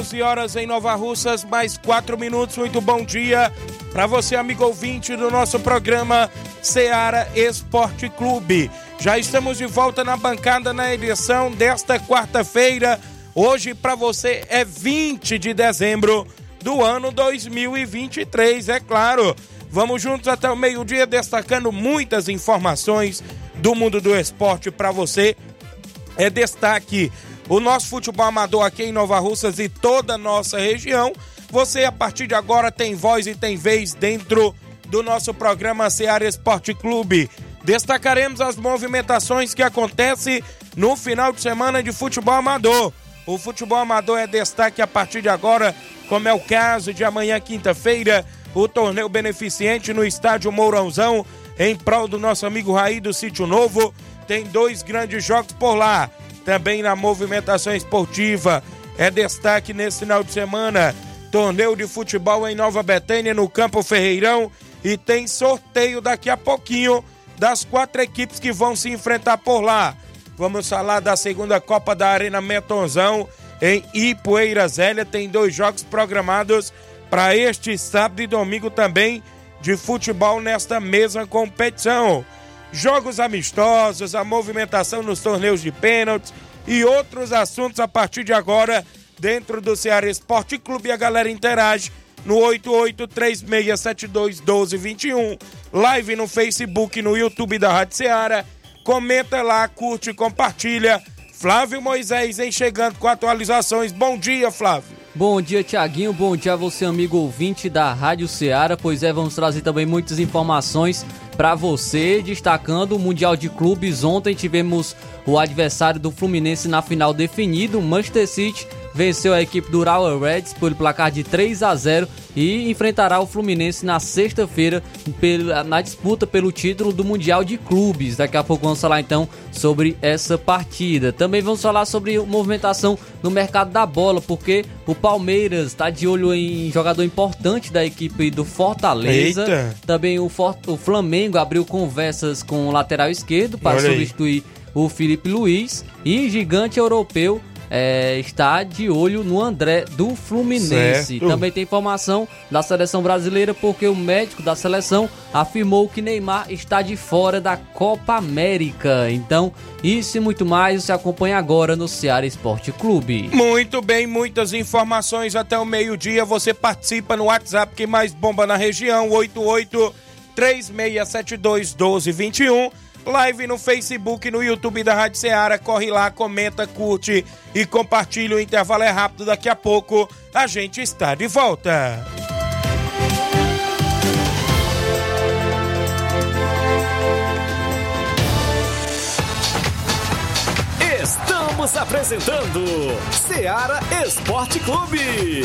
11 horas em Nova Russas, mais 4 minutos. Muito bom dia para você, amigo ouvinte do nosso programa Seara Esporte Clube. Já estamos de volta na bancada na edição desta quarta-feira. Hoje para você é 20 de dezembro do ano 2023, é claro. Vamos juntos até o meio-dia destacando muitas informações do mundo do esporte para você. É destaque o nosso futebol amador aqui em Nova Russas e toda a nossa região. Você, a partir de agora, tem voz e tem vez dentro do nosso programa Seara Esporte Clube. Destacaremos as movimentações que acontecem no final de semana de futebol amador. O futebol amador é destaque a partir de agora, como é o caso de amanhã, quinta-feira, o torneio beneficente no estádio Mourãozão, em prol do nosso amigo Raí do Sítio Novo. Tem dois grandes jogos por lá também na movimentação esportiva. É destaque nesse final de semana. Torneio de futebol em Nova Betânia, no Campo Ferreirão. E tem sorteio daqui a pouquinho das quatro equipes que vão se enfrentar por lá. Vamos falar da segunda Copa da Arena Metonzão em Ipueira Zélia. Tem dois jogos programados para este sábado e domingo também de futebol nesta mesma competição jogos amistosos, a movimentação nos torneios de pênaltis e outros assuntos a partir de agora dentro do Ceará Esporte Clube. A galera interage no 8836721221, live no Facebook no YouTube da Rádio Ceará. Comenta lá, curte, compartilha. Flávio Moisés em chegando com atualizações. Bom dia, Flávio. Bom dia, Tiaguinho. Bom dia a você, amigo ouvinte da Rádio Ceará. Pois é, vamos trazer também muitas informações para você, destacando o Mundial de Clubes. Ontem tivemos o adversário do Fluminense na final definido, Manchester City venceu a equipe do Urawa Reds por placar de 3 a 0 e enfrentará o Fluminense na sexta-feira na disputa pelo título do Mundial de Clubes. Daqui a pouco vamos falar então sobre essa partida. Também vamos falar sobre movimentação no mercado da bola, porque o Palmeiras está de olho em jogador importante da equipe do Fortaleza. Eita. Também o, For o Flamengo abriu conversas com o lateral esquerdo para substituir o Felipe Luiz e gigante europeu é, está de olho no André do Fluminense. Certo. Também tem informação da seleção brasileira porque o médico da seleção afirmou que Neymar está de fora da Copa América. Então, isso e muito mais você acompanha agora no Ceará Esporte Clube. Muito bem, muitas informações até o meio-dia. Você participa no WhatsApp que mais bomba na região, 88 3672 1221 live no Facebook no YouTube da Rádio Ceará. Corre lá, comenta, curte e compartilha. O intervalo é rápido, daqui a pouco a gente está de volta. Estamos apresentando Ceará Esporte Clube.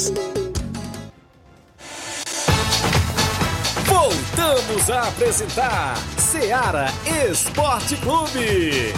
Voltamos a apresentar Seara Esporte Clube.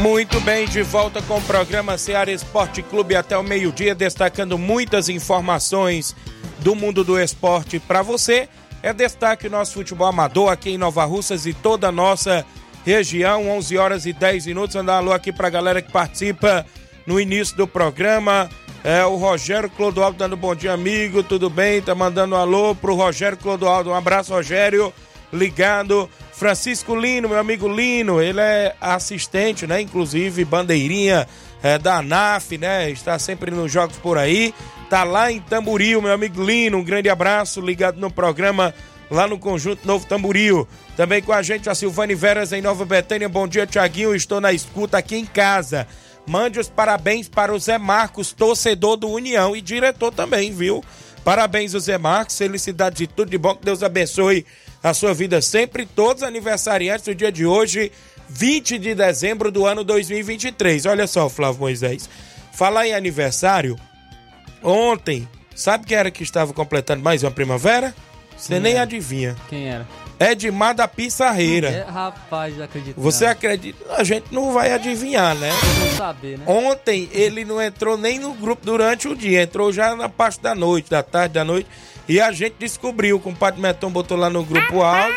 Muito bem, de volta com o programa Seara Esporte Clube até o meio-dia, destacando muitas informações do mundo do esporte para você. É destaque nosso futebol amador aqui em Nova Russas e toda a nossa região, 11 horas e 10 minutos. Andar alô aqui para a galera que participa no início do programa. É o Rogério Clodoaldo dando bom dia, amigo. Tudo bem? Tá mandando um alô pro Rogério Clodoaldo. Um abraço, Rogério. Ligado. Francisco Lino, meu amigo Lino, ele é assistente, né? Inclusive bandeirinha é, da ANAF, né? Está sempre nos jogos por aí. Tá lá em Tamboril, meu amigo Lino. Um grande abraço, ligado no programa lá no Conjunto Novo Tamboril. Também com a gente a Silvane Veras em Nova Betânia. Bom dia, Tiaguinho. Estou na escuta aqui em casa. Mande os parabéns para o Zé Marcos, torcedor do União e diretor também, viu? Parabéns, Zé Marcos. Felicidades e tudo de bom. Que Deus abençoe a sua vida sempre. Todos aniversariantes do dia de hoje, 20 de dezembro do ano 2023. Olha só, Flávio Moisés. Falar em aniversário, ontem, sabe quem era que estava completando mais uma primavera? Você nem era? adivinha. Quem era? Edmar da Pissarreira. É, rapaz, acredito. Você acredita? A gente não vai adivinhar, né? Vou saber, né? Ontem ele não entrou nem no grupo durante o dia, entrou já na parte da noite, da tarde, da noite. E a gente descobriu, o compadre Meton botou lá no grupo áudio.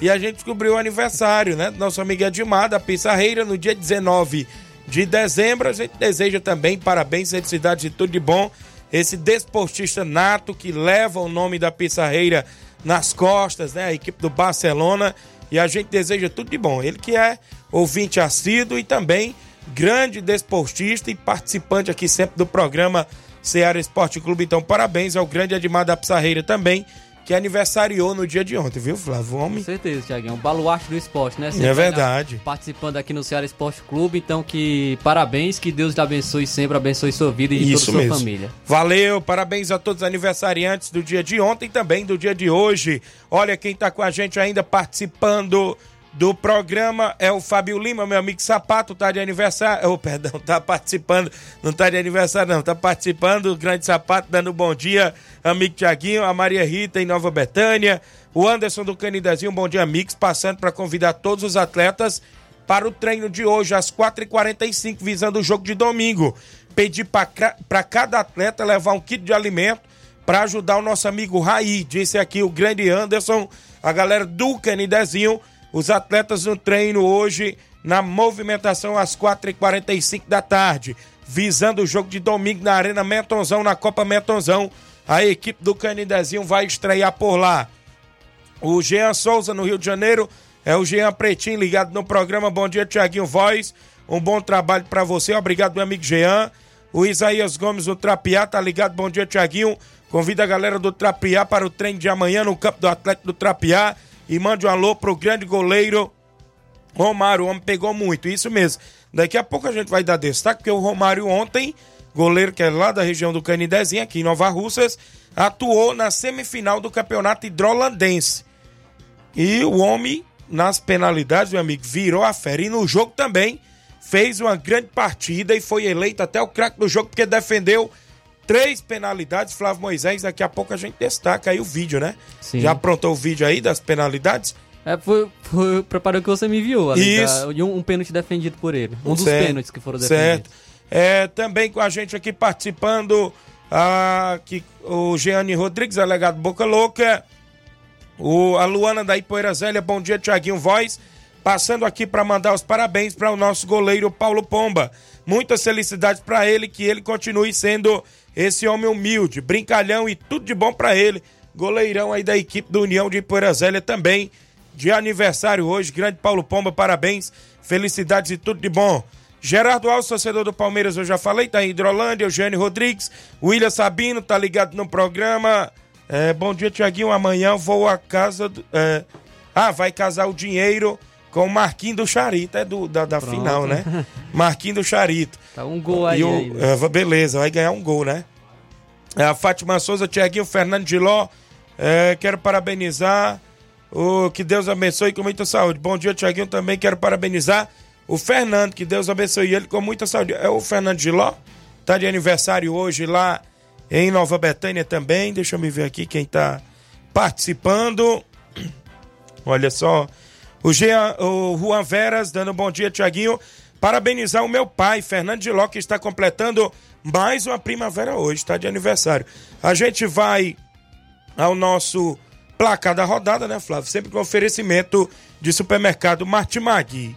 E a gente descobriu o aniversário, né? do Nosso amigo Edmar da Pissarreira, no dia 19 de dezembro. A gente deseja também parabéns, felicidades e tudo de bom. Esse desportista nato que leva o nome da Pissarreira nas costas, né? A equipe do Barcelona. E a gente deseja tudo de bom. Ele que é ouvinte assíduo e também grande desportista e participante aqui sempre do programa Ceará Esporte Clube. Então, parabéns ao grande Edmar da Pissarreira também, que aniversariou no dia de ontem, viu, Flávio? Com Homem. certeza, Tiaguinho. Um baluarte do esporte, né? É verdade. Participando aqui no Ceará Esporte Clube. Então, que parabéns, que Deus te abençoe sempre, abençoe sua vida e Isso toda a sua mesmo. família. Valeu, parabéns a todos os aniversariantes do dia de ontem e também do dia de hoje. Olha quem tá com a gente ainda participando do programa é o Fábio Lima, meu amigo Sapato, tá de aniversário. Oh, perdão, tá participando, não tá de aniversário, não, tá participando, o grande Sapato, dando bom dia, amigo Tiaguinho, a Maria Rita em Nova Betânia, o Anderson do Canidezinho, bom dia, amigos, passando para convidar todos os atletas para o treino de hoje, às 4h45, visando o jogo de domingo. Pedir para cada atleta levar um kit de alimento para ajudar o nosso amigo Raí. Disse aqui o grande Anderson, a galera do Canidezinho, os atletas no treino hoje na movimentação às 4h45 da tarde, visando o jogo de domingo na Arena Mentonzão, na Copa Mentonzão. A equipe do Canidezinho vai estrear por lá. O Jean Souza, no Rio de Janeiro, é o Jean Pretinho ligado no programa. Bom dia, Tiaguinho Voz. Um bom trabalho para você. Obrigado, meu amigo Jean. O Isaías Gomes, do Trapiá, tá ligado? Bom dia, Tiaguinho. Convida a galera do Trapiá para o treino de amanhã no campo do Atlético do Trapiá. E mande um alô pro grande goleiro Romário. O homem pegou muito, isso mesmo. Daqui a pouco a gente vai dar destaque, porque o Romário ontem, goleiro que é lá da região do Canidezinho, aqui em Nova Russas, atuou na semifinal do campeonato hidrolandense. E o homem nas penalidades, meu amigo, virou a fera. E no jogo também fez uma grande partida e foi eleito até o craque do jogo, porque defendeu três penalidades. Flávio Moisés, daqui a pouco a gente destaca aí o vídeo, né? Sim. Já aprontou o vídeo aí das penalidades? É, foi, foi preparou que você me enviou. ali, Isso. da- um, um pênalti defendido por ele. Um dos Certo, pênaltis que foram Certo. defendidos. É, também com a gente aqui participando ah, que, o Jeane Rodrigues, alegado Boca Louca. O, a Luana da Ipoeira Zélia, bom dia, Tiaguinho Voz. Passando aqui para mandar os parabéns para o nosso goleiro Paulo Pomba. Muitas felicidades para ele, que ele continue sendo esse homem humilde, brincalhão e tudo de bom para ele. Goleirão aí da equipe do União de Ipoeira Zélia também. De aniversário hoje, grande Paulo Pomba, parabéns, felicidades e tudo de bom. Gerardo Alves, torcedor do Palmeiras, eu já falei, tá em Hidrolândia, Eugênio Rodrigues, William Sabino, tá ligado no programa. É, bom dia, Tiaguinho. Amanhã vou à casa. do- é, ah, vai casar o dinheiro com o Marquinho do Charito, é do, da, da final, né? Marquinho do Charito. Tá um gol aí. E o- aí, né? é, beleza, vai ganhar um gol, né? É, A Fátima Souza, Tiaguinho, Fernando Giló, é, quero parabenizar. O, que Deus abençoe com muita saúde. Bom dia, Tiaguinho. Também quero parabenizar o Fernando, que Deus abençoe ele com muita saúde. É o Fernando Giló, tá de aniversário hoje lá em Nova Betânia também. Deixa eu me ver aqui quem tá participando. Olha só. O, Jean, o Juan Veras dando um bom dia, Tiaguinho. Parabenizar o meu pai, Fernando Giló, que está completando mais uma primavera hoje, está de aniversário. A gente vai ao nosso placar da rodada, né, Flávio? Sempre com oferecimento de supermercado Martimag.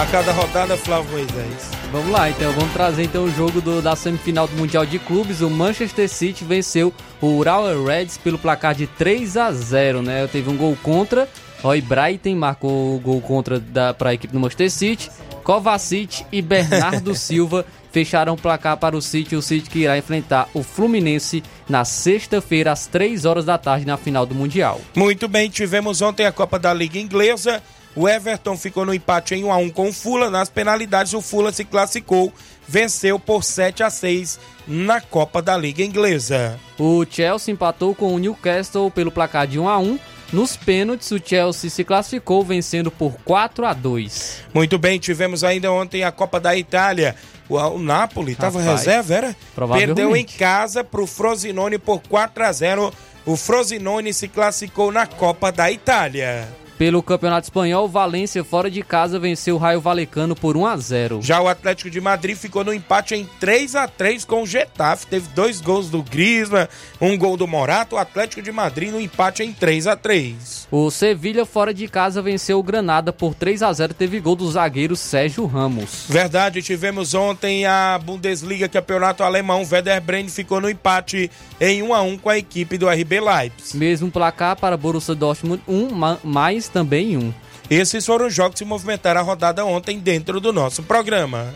Placar da rodada, Flávio Moisés. Vamos lá, então vamos trazer então o jogo do- da semifinal do Mundial de Clubes. O Manchester City venceu o Ural Reds pelo placar de 3 a 0, né? Teve um gol contra. Roy Brighton marcou o gol contra para a equipe do Manchester City. Kovacic e Bernardo Silva fecharam o placar para o City. O City que irá enfrentar o Fluminense na sexta-feira às 3 horas da tarde na final do Mundial. Muito bem, tivemos ontem a Copa da Liga Inglesa. O Everton ficou no empate em 1 a 1 com o Fulham. Nas penalidades, o Fulham se classificou, venceu por 7 a 6 na Copa da Liga Inglesa. O Chelsea empatou com o Newcastle pelo placar de 1 a 1. Nos pênaltis, o Chelsea se classificou vencendo por 4 a 2. Muito bem, tivemos ainda ontem a Copa da Itália. O, o Napoli estava reserva, era? provavelmente. Perdeu em casa para o Frosinone por 4 a 0. O Frosinone se classificou na Copa da Itália. Pelo Campeonato Espanhol, Valência fora de casa venceu o Raio Valecano por 1 a 0. Já o Atlético de Madrid ficou no empate em 3 a 3 com o Getafe. Teve dois gols do Griezmann, um gol do Morato. O Atlético de Madrid no empate em 3 a 3 O Sevilha fora de casa venceu o Granada por 3 a 0. Teve gol do zagueiro Sérgio Ramos. Verdade, tivemos ontem a Bundesliga Campeonato Alemão. Werder Bremen ficou no empate em 1 a 1 com a equipe do RB Leipzig. Mesmo placar para Borussia Dortmund 1, ma- mais também 1. Esses foram os jogos que movimentaram a rodada ontem dentro do nosso programa.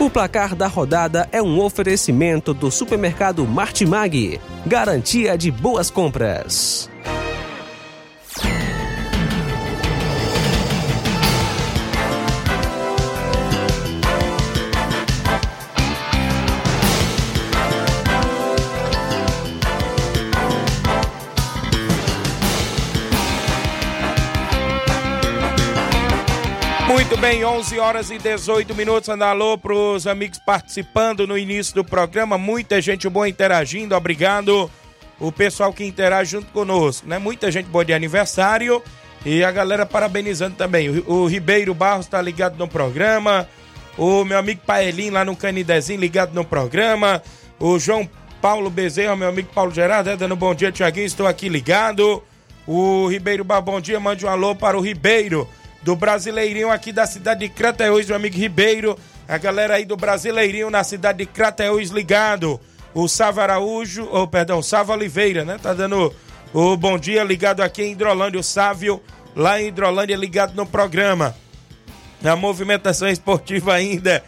O placar da rodada é um oferecimento do supermercado Martimag. Garantia de boas compras. Muito bem, 11 horas e 18 minutos. Anda alô para os amigos participando no início do programa. Muita gente boa interagindo. Obrigado. O pessoal que interage junto conosco, né? Muita gente boa de aniversário. E a galera parabenizando também. O, Ribeiro Barros está ligado no programa. O meu amigo Paelim lá no Canidezinho ligado no programa. O João Paulo Bezerra, meu amigo Paulo Gerardo, é, dando bom dia, Tiaguinho. Estou aqui ligado. O Ribeiro Bar, bom dia. Mande um alô para o Ribeiro, do Brasileirinho aqui da cidade de Crateús, meu amigo Ribeiro. A galera aí do Brasileirinho na cidade de Crateús ligado. O Sava Araújo, ou oh, perdão, Sava Oliveira, né? Tá dando o bom dia ligado aqui em Hidrolândia. O Sávio, lá em Hidrolândia, ligado no programa. Na movimentação esportiva ainda.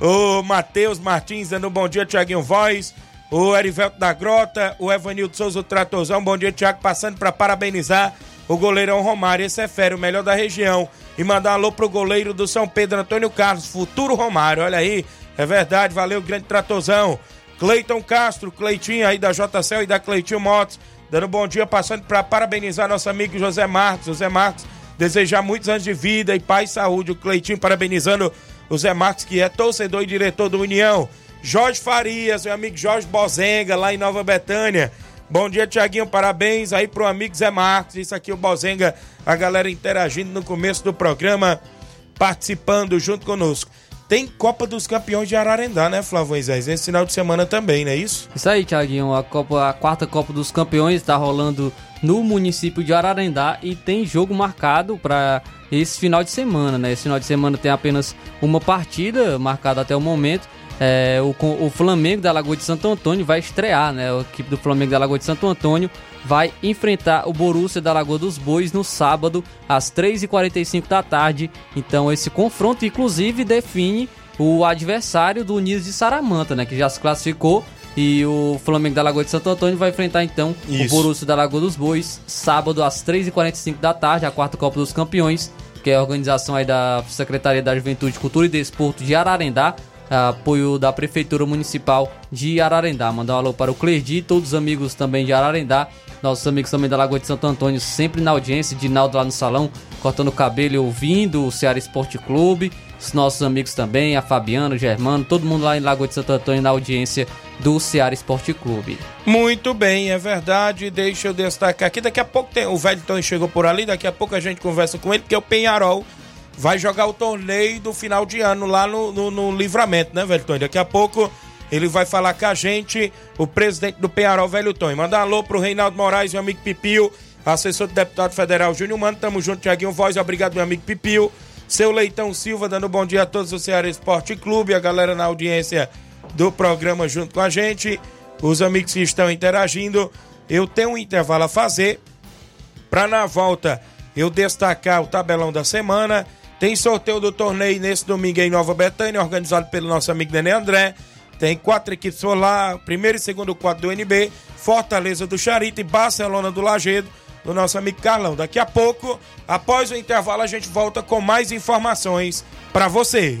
O Matheus Martins dando bom dia, Tiaguinho Voz. O Erivelto da Grota, o Evanildo Souza, o Tratorzão. Bom dia, Tiago, passando para parabenizar o goleirão Romário. Esse é férias, o melhor da região. E mandar um alô pro goleiro do São Pedro, Antônio Carlos, futuro Romário. Olha aí, é verdade, valeu, grande Tratorzão. Cleiton Castro, Cleitinho aí da JCL e da Cleitinho Motos, dando bom dia, passando para parabenizar nosso amigo José Marcos. José Marcos, desejar muitos anos de vida e paz e saúde. O Cleitinho parabenizando o Zé Marcos, que é torcedor e diretor do União. Jorge Farias, meu amigo Jorge Bozenga, lá em Nova Betânia. Bom dia, Tiaguinho, parabéns aí pro amigo Zé Marcos. Isso aqui, o Bozenga, a galera interagindo no começo do programa, participando junto conosco. Tem Copa dos Campeões de Ararendá, né, Flávio? Esse final de semana também, não é isso? Isso aí, Tiaguinho. A, a quarta Copa dos Campeões está rolando no município de Ararendá e tem jogo marcado para esse final de semana, né? Esse final de semana tem apenas uma partida marcada até o momento. É, o, o Flamengo da Lagoa de Santo Antônio vai estrear, né? A equipe do Flamengo da Lagoa de Santo Antônio vai enfrentar o Borussia da Lagoa dos Bois no sábado, às 3h45 da tarde. Então, esse confronto, inclusive, define o adversário do Unidos de Saramanta, né? Que já se classificou. E o Flamengo da Lagoa de Santo Antônio vai enfrentar então Isso. o Borussia da Lagoa dos Bois, sábado às 3h45 da tarde, a quarta Copa dos Campeões que é a organização aí da Secretaria da Juventude, Cultura e Desporto de Ararendá, apoio da Prefeitura Municipal de Ararendá. Mandar um alô para o Clerdi, todos os amigos também de Ararendá, nossos amigos também da Lagoa de Santo Antônio, sempre na audiência, Dinaldo lá no salão, cortando o cabelo e ouvindo o Ceará Esporte Clube, os nossos amigos também, a Fabiana, o Germano, todo mundo lá em Lagoa de Santo Antônio na audiência do Ceará Esporte Clube. Muito bem, é verdade. Deixa eu destacar aqui. Daqui a pouco tem, o Velton chegou por ali. Daqui a pouco a gente conversa com ele, porque o Penharol vai jogar o torneio do final de ano lá no, no, no Livramento, né, Velton? Daqui a pouco ele vai falar com a gente, o presidente do Penharol, Velho Tom. Manda um alô pro Reinaldo Moraes, meu amigo Pipio, assessor do deputado federal Júnior Mano. Tamo junto, Tiaguinho Voz. Obrigado, meu amigo Pipio. Seu Leitão Silva, dando bom dia a todos do Ceará Esporte Clube, a galera na audiência do programa junto com a gente, os amigos que estão interagindo. Eu tenho um intervalo a fazer para na volta eu destacar o tabelão da semana. Tem sorteio do torneio nesse domingo em Nova Betânia, organizado pelo nosso amigo Nenê André. Tem quatro equipes lá, primeiro e segundo quadro do NB, Fortaleza do Charito e Barcelona do Lagedo do nosso amigo Carlão. Daqui a pouco, após o intervalo, a gente volta com mais informações para você.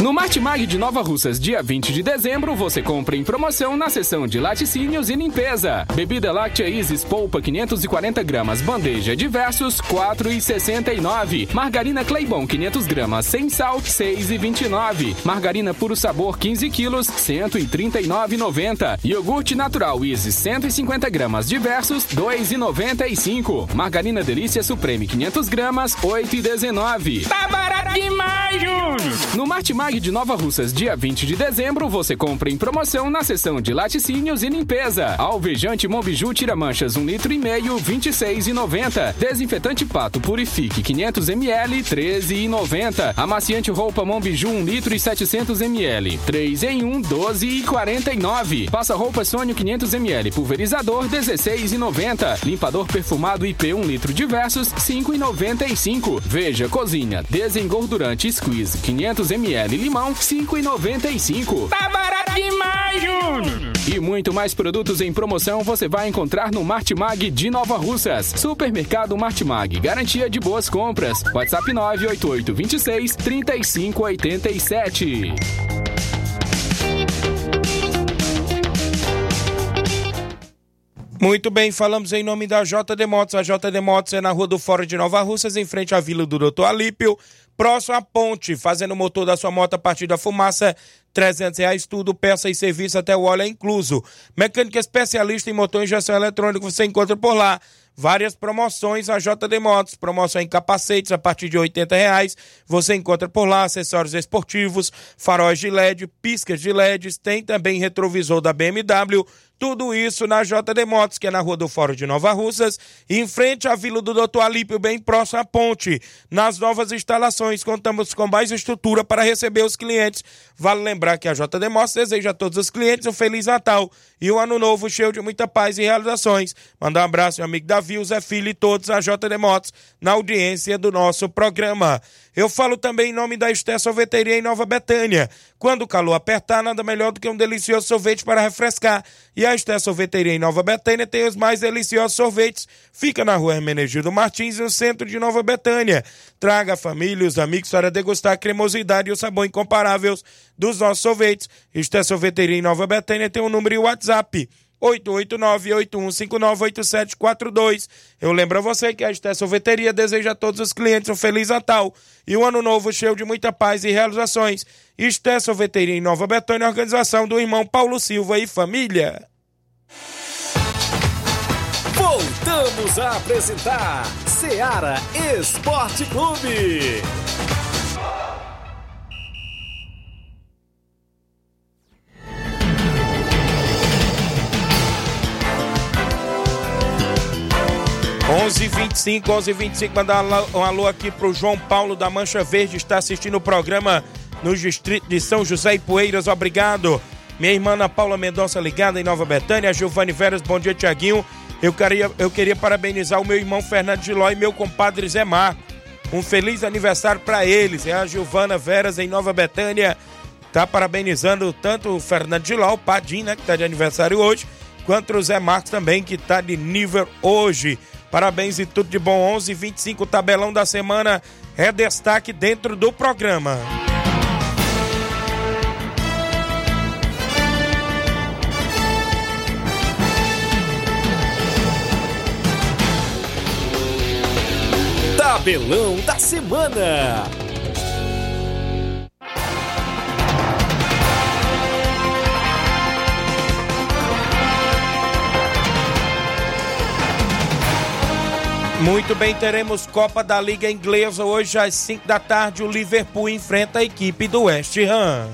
No Martimag de Nova Russas, dia 20 de dezembro, você compra em promoção na seção de laticínios e limpeza. Bebida láctea Isis Polpa 540 gramas, bandeja diversos, 4,69. Margarina Claybon 500 gramas, sem sal, 6,29. Margarina Puro Sabor 15 quilos, 139,90. Iogurte natural Isis 150 gramas, diversos, 2,95. Margarina Delícia Supreme 500 gramas, 8,19. Tá barato demais, Júnior! No Martimag Mag de Nova Russas, dia 20 de dezembro, você compra em promoção na seção de laticínios e limpeza. Alvejante Mombiju tira manchas 1 litro e meio, 26,90. Desinfetante Pato Purifique 500 ml, 13,90. Amaciante roupa Mombiju 1 litro e 700 ml, 3 em 1, 12,49. Passa roupa Sônio 500 ml, pulverizador 16,90. Limpador perfumado IP 1 litro diversos 5,95. Veja cozinha desengordurante Squeeze 500 ml limão, 5,95. Tá barato demais, Júnior! E muito mais produtos em promoção você vai encontrar no Martimag de Nova Russas. Supermercado Martimag, garantia de boas compras. WhatsApp 988 26 3587. Muito bem, falamos em nome da JD Motos. A JD Motos é na Rua do Fórum de Nova Russas, em frente à Vila do Doutor Alípio. Próximo à ponte, fazendo o motor da sua moto a partir da fumaça, 300 reais tudo, peça e serviço até o óleo é incluso. Mecânica especialista em motor e injeção eletrônica, você encontra por lá. Várias promoções a JD Motos, promoção em capacetes a partir de 80 reais. Você encontra por lá acessórios esportivos, faróis de LED, piscas de LEDs, tem também retrovisor da BMW, tudo isso na JD Motos, que é na Rua do Fórum de Nova Russas, em frente à Vila do Doutor Alípio, bem próximo à ponte. Nas novas instalações, contamos com mais estrutura para receber os clientes. Vale lembrar que a JD Motos deseja a todos os clientes um Feliz Natal e um Ano Novo cheio de muita paz e realizações. Mandar um abraço, meu amigo Davi, Zé Filho e todos a JD Motos na audiência do nosso programa. Eu falo também em nome da Esté Sorveteria em Nova Betânia. Quando o calor apertar, nada melhor do que um delicioso sorvete para refrescar. E a Esté Sorveteria em Nova Betânia tem os mais deliciosos sorvetes. Fica na rua Hermenegildo Martins, no centro de Nova Betânia. Traga a família e os amigos para degustar a cremosidade e o sabor incomparáveis dos nossos sorvetes. Esté Sorveteria em Nova Betânia tem um número e WhatsApp. 889-8159-8742. Eu lembro a você que a Esté Sorveteria deseja a todos os clientes um Feliz Natal e um ano novo cheio de muita paz e realizações. Esté Sorveteria em Nova Betânia, organização do irmão Paulo Silva e família. Voltamos a apresentar Seara Esporte Clube. 11:25, 11:25 mandar um alô aqui pro João Paulo da Mancha Verde, está assistindo o programa no distrito de São José e Poeiras, obrigado. Minha irmã Ana Paula Mendonça ligada em Nova Betânia, Giovanni Veras, bom dia Tiaguinho. Eu queria, eu queria parabenizar o meu irmão Fernando Giló e meu compadre Zé Marco. Um feliz aniversário para eles. É a Giovana Veras em Nova Betânia. Tá parabenizando tanto o Fernando Giló, o Padim, né, que tá de aniversário hoje, quanto o Zé Marcos também, que tá de nível hoje. Parabéns e tudo de bom. 11 25 tabelão da semana é destaque dentro do programa. Tabelão da semana. Muito bem, teremos Copa da Liga Inglesa hoje às 5 da tarde. O Liverpool enfrenta a equipe do West Ham.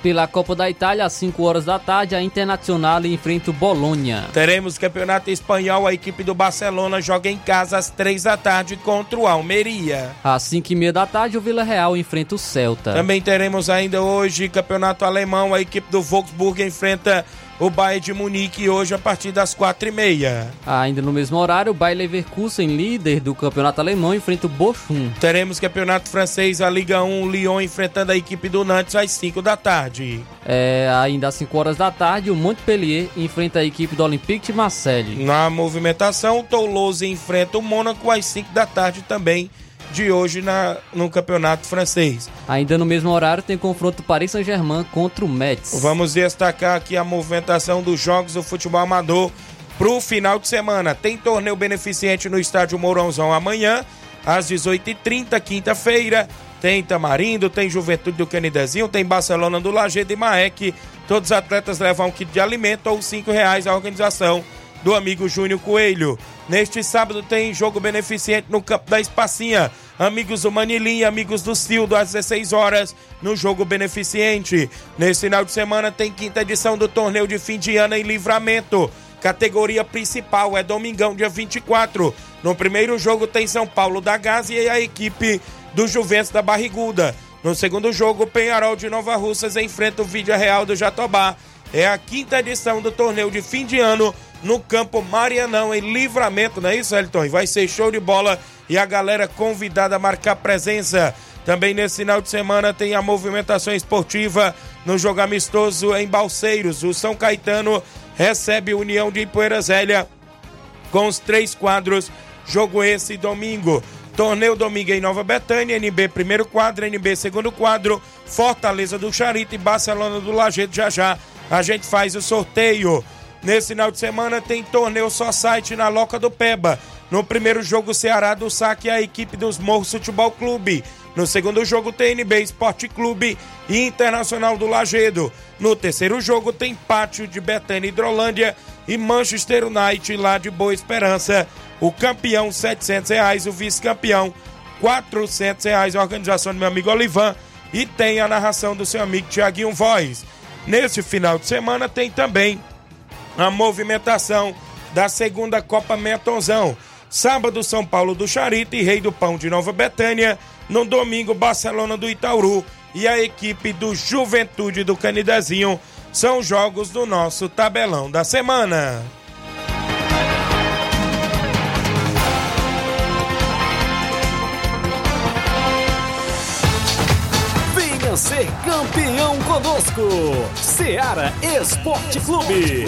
Pela Copa da Itália, às 5 horas da tarde, a Internacional enfrenta o Bolonha. Teremos Campeonato Espanhol, a equipe do Barcelona joga em casa às 3 da tarde contra o Almeria. Às 5 e meia da tarde, o Vila Real enfrenta o Celta. Também teremos ainda hoje Campeonato Alemão, a equipe do Volksburg enfrenta o Bayern de Munique hoje a partir das quatro e meia. Ainda no mesmo horário, o Bayer Leverkusen, líder do campeonato alemão, enfrenta o Bochum. Teremos campeonato francês, a Liga 1, Lyon enfrentando a equipe do Nantes às 5 da tarde. É, ainda às 5 horas da tarde, o Montpellier enfrenta a equipe do Olympique de Marseille. Na movimentação, o Toulouse enfrenta o Mônaco às 5 da tarde também de hoje na, no campeonato francês. Ainda no mesmo horário tem confronto Paris Saint-Germain contra o Metz. Vamos destacar aqui a movimentação dos jogos do futebol amador pro final de semana. Tem torneio beneficente no estádio Mourãozão amanhã, às 18h30, quinta-feira. Tem Tamarindo, tem Juventude do Canidezinho, tem Barcelona do Lajeado e Maek. Todos os atletas levam um kit de alimento ou cinco reais à organização do amigo Júnior Coelho. Neste sábado tem jogo beneficente no campo da Espacinha. Amigos do Manilim, amigos do Cildo, às 16 horas, no jogo beneficente. Nesse final de semana tem quinta edição do torneio de fim de ano em livramento. Categoria principal é domingão, dia 24. No primeiro jogo tem São Paulo da Gás e a equipe do Juventus da Barriguda. No segundo jogo, Penharol de Nova Russas enfrenta o Vídea Real do Jatobá. É a quinta edição do torneio de fim de ano no campo Marianão, em livramento, não é isso, Elton? Vai ser show de bola e a galera convidada a marcar presença. Também nesse final de semana tem a movimentação esportiva no jogo amistoso em Balseiros. O São Caetano recebe União de Poeira Zélia com os três quadros. Jogo esse domingo. Torneio domingo em Nova Betânia, NB primeiro quadro, NB segundo quadro, Fortaleza do Charito e Barcelona do Lajeito já já. A gente faz o sorteio. Nesse final de semana tem torneio só site na Loca do Peba. No primeiro jogo, Ceará do Saque a equipe dos Morros Futebol Clube. No segundo jogo tem NB Esporte Clube e Internacional do Lagedo. No terceiro jogo tem Pátio de Betânia Hidrolândia e Manchester United lá de Boa Esperança. O campeão 700 reais, o vice-campeão 400 reais. A organização do meu amigo Olivan e tem a narração do seu amigo Tiaguinho Voz. Nesse final de semana tem também a movimentação da segunda Copa Metonzão. Sábado, São Paulo do Charito e Rei do Pão de Nova Betânia. No domingo, Barcelona do Itauru e a equipe do Juventude do Canidezinho. São jogos do nosso tabelão da semana. Ser campeão conosco. Seara Esporte Clube.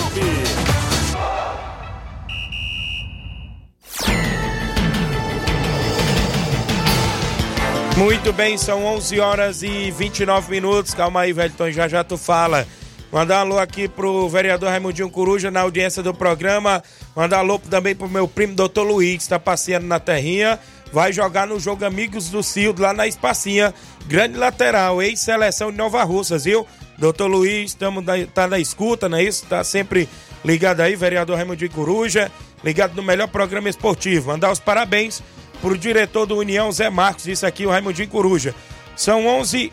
Muito bem, são 11 horas e 29 minutos. Calma aí, Velton, já já tu fala. Mandar um alô aqui pro vereador Raimundinho Coruja na audiência do programa. Mandar um alô também pro meu primo, doutor Luiz, que está passeando na terrinha. Vai jogar no jogo Amigos do Cildo, lá na Espacinha. Grande lateral, ex-seleção de Nova Russas, viu? Doutor Luiz, estamos tá na escuta, não é isso? Tá sempre ligado aí, vereador Raimundinho Coruja. Ligado no melhor programa esportivo. Mandar os parabéns pro diretor do União, Zé Marcos. Isso aqui, o Raimundinho Coruja. São 11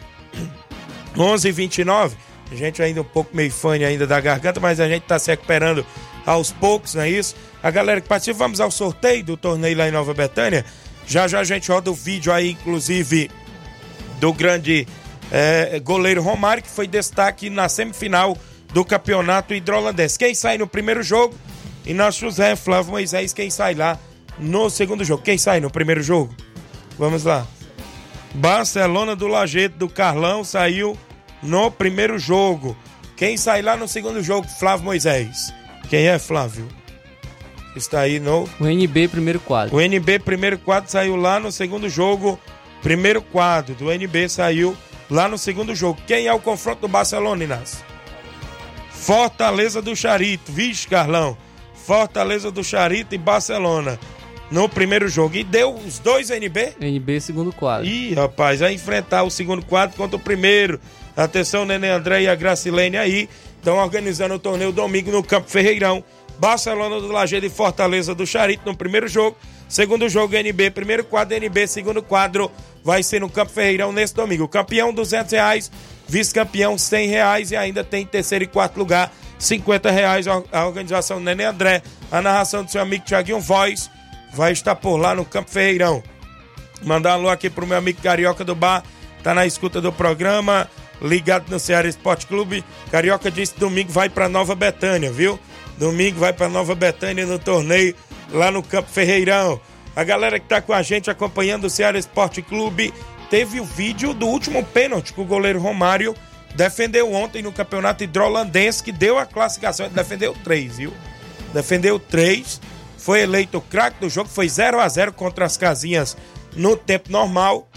11 29 A gente ainda um pouco meio fã ainda da garganta, mas a gente tá se recuperando aos poucos, não é isso? A galera que participa, vamos ao sorteio do torneio lá em Nova Betânia. Já já a gente roda o vídeo aí, inclusive, do grande eh, goleiro Romário, que foi destaque na semifinal do campeonato hidrolandês. Quem sai no primeiro jogo? Inácio José, Flávio Moisés, quem sai lá no segundo jogo? Quem sai no primeiro jogo? Vamos lá. Barcelona do Lajeito do Carlão saiu no primeiro jogo. Quem sai lá no segundo jogo? Flávio Moisés. Quem é Flávio? Está aí no. O NB primeiro quadro. O NB primeiro quadro saiu lá no segundo jogo. Primeiro quadro do NB saiu lá no segundo jogo. Quem é o confronto do Barcelona, Inácio? Fortaleza do Charito. Vixe, Carlão. Fortaleza do Charito e Barcelona no primeiro jogo. E deu os dois NB? NB segundo quadro. Ih, rapaz, vai enfrentar o segundo quadro contra o primeiro. Atenção, Nenê André e a Gracilene aí. Estão organizando o torneio domingo no Campo Ferreirão. Barcelona do Lajeado e Fortaleza do Charito no primeiro jogo. Segundo jogo, NB, primeiro quadro, NB, segundo quadro, vai ser no Campo Ferreirão nesse domingo. Campeão, 200 reais. Vice-campeão, 100 reais. E ainda tem terceiro e quarto lugar, 50 reais. A organização Nenê André, a narração do seu amigo Tiaguinho Voz, vai estar por lá no Campo Ferreirão. Mandar um alô aqui pro meu amigo Carioca do Bar, tá na escuta do programa, ligado no Ceará Esporte Clube. Carioca disse domingo vai para Nova Betânia, viu? Domingo vai para Nova Betânia no torneio lá no Campo Ferreirão. A galera que tá com a gente acompanhando o Ceará Esporte Clube teve o vídeo do último pênalti que o goleiro Romário defendeu ontem no campeonato hidrolandense, que deu a classificação. Ele defendeu três, viu? Defendeu três. Foi eleito o craque do jogo, foi 0 a 0 contra as casinhas no tempo normal.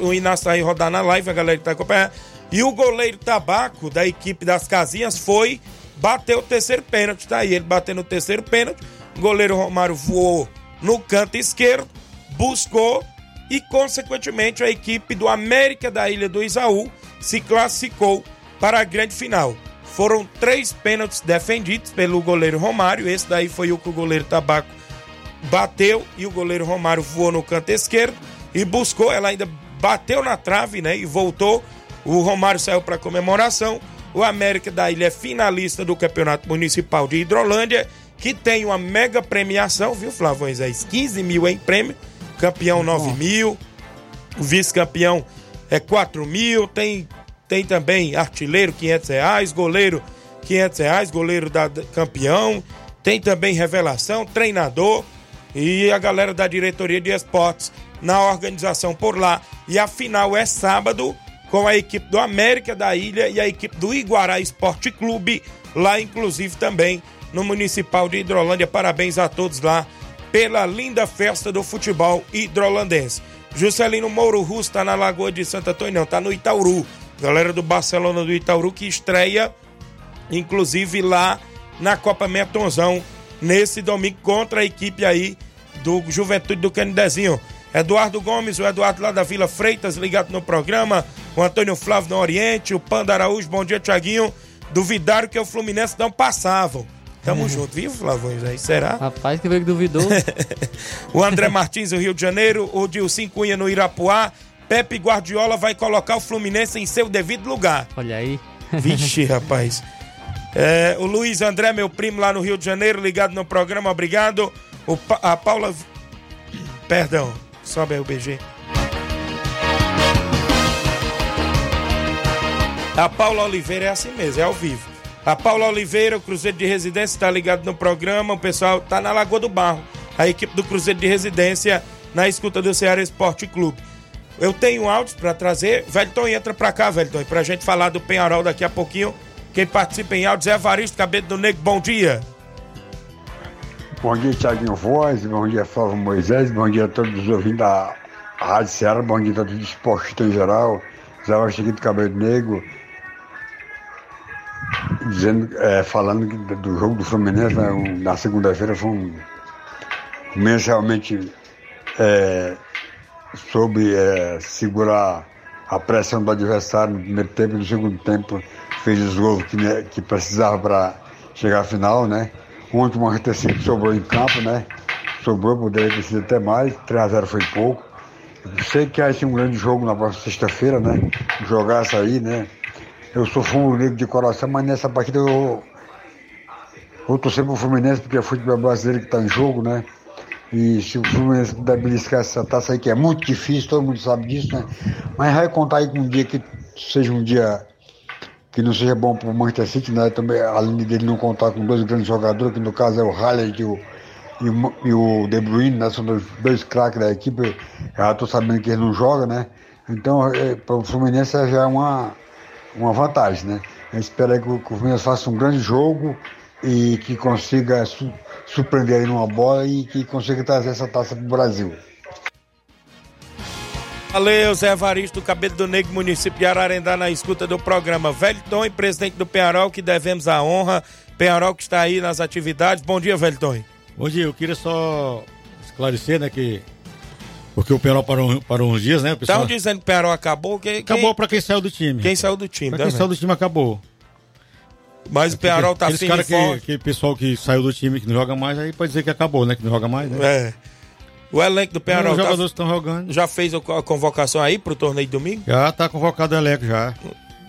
O Inácio tá aí rodar na live, a galera que tá acompanhando. E o goleiro Tabaco, da equipe das casinhas, foi bater o terceiro pênalti. Tá aí, ele batendo o terceiro pênalti. O goleiro Romário voou no canto esquerdo, buscou e, consequentemente, a equipe do América da Ilha do Isaú se classificou para a grande final. Foram três pênaltis defendidos pelo goleiro Romário. Esse daí foi o que o goleiro Tabaco bateu e o goleiro Romário voou no canto esquerdo e buscou. Ela ainda bateu na trave, né? E voltou. O Romário saiu para comemoração. O América da Ilha é finalista do Campeonato Municipal de Hidrolândia, que tem uma mega premiação, viu, Flávio Moisés? 15 mil em prêmio, campeão 9 mil, o vice-campeão é 4 mil, tem, tem também artilheiro 500 reais, goleiro 500 reais, goleiro da campeão, tem também revelação, treinador. E a galera da diretoria de esportes na organização por lá. E a final é sábado com a equipe do América da Ilha e a equipe do Iguará Esporte Clube, lá inclusive também no Municipal de Hidrolândia. Parabéns a todos lá pela linda festa do futebol hidrolandense. Juscelino Mouro Russo está na Lagoa de Santo Antônio, não, está no Itauru. Galera do Barcelona do Itauru que estreia, inclusive lá na Copa Metonzão, nesse domingo contra a equipe aí do Juventude do Canidezinho. Eduardo Gomes, o Eduardo lá da Vila Freitas, ligado no programa. O Antônio Flávio no Oriente, o Panda Araújo, bom dia, Tiaguinho. Duvidaram que o Fluminense não passavam. Tamo junto, viu, Flávio? Aí, será? Rapaz, que veio que duvidou. o André Martins, do Rio de Janeiro, o Dilcim Cunha no Irapuá. Pepe Guardiola vai colocar o Fluminense em seu devido lugar. Olha aí. Vixe, rapaz. É, o Luiz André, meu primo lá no Rio de Janeiro, ligado no programa, obrigado. O, Pa- a Paula. Perdão, sobe aí o BG. A Paula Oliveira é assim mesmo, é ao vivo. A Paula Oliveira, o Cruzeiro de Residência, está ligado no programa. O pessoal está na Lagoa do Barro. A equipe do Cruzeiro de Residência na escuta do Ceará Esporte Clube. Eu tenho áudios para trazer. Velton, entra para cá, Velton, para a gente falar do Penharol daqui a pouquinho. Quem participa em áudios é Evaristo Cabelo do Negro. Bom dia. Bom dia, Thiaguinho Voz, bom dia, Flávio Moisés, bom dia a todos os ouvintes da Rádio Ceará, bom dia a todos os esportistas em geral, Zé Washington do Cabelo Negro, dizendo, é, falando do jogo do Fluminense né, na segunda-feira foi um. O Fluminense realmente é, soube é, segurar a pressão do adversário no primeiro tempo e no segundo tempo fez os gols que, ne- que precisava para chegar à final, né? Ontem uma receita sobrou em campo, né? Sobrou, poderia ter sido até mais, 3x0 foi pouco. Sei que vai ser um grande jogo na próxima sexta-feira, né? Jogar essa aí, né? Eu sou fumo negro de coração, mas nessa partida eu vou torcer pro Fluminense, porque é futebol brasileiro que está em jogo, né? E se o Fluminense puder beliscar essa taça aí, que é muito difícil, todo mundo sabe disso, né? Mas vai contar aí com um dia que seja um dia que não seja bom para o Manchester City, né? Também, além dele não contar com dois grandes jogadores, que no caso é o e o, e o, e o De Bruyne, né? São dois, dois craques da equipe. Eu já estou sabendo que ele não joga, né? Então, é, para o Fluminense já é uma, uma vantagem, né? Eu espero que o, que o Fluminense faça um grande jogo e que consiga su- surpreender aí numa bola e que consiga trazer essa taça para o Brasil. Valeu, Zé Evaristo, Cabelo do Negro, município de Ararendá, na escuta do programa Velton e presidente do Penharol, que devemos a honra. Penharol que está aí nas atividades. Bom dia, Velton. Bom dia, eu queria só esclarecer, né, que. Porque o Penal parou, parou uns dias, né? Pessoal... Estão dizendo que o Penharol acabou. Quem, Acabou quem, pra quem saiu do time. quem saiu do time, Pra né, quem saiu velho? do time acabou. Mas o Penharol tá firme caras e que, que pessoal que saiu do time que não joga mais, aí pode dizer que acabou, né? Que não joga mais, né? É. O elenco do Penharol Os tá- jogadores estão jogando. já fez a co- a convocação aí pro torneio de domingo? Já tá convocado o elenco já.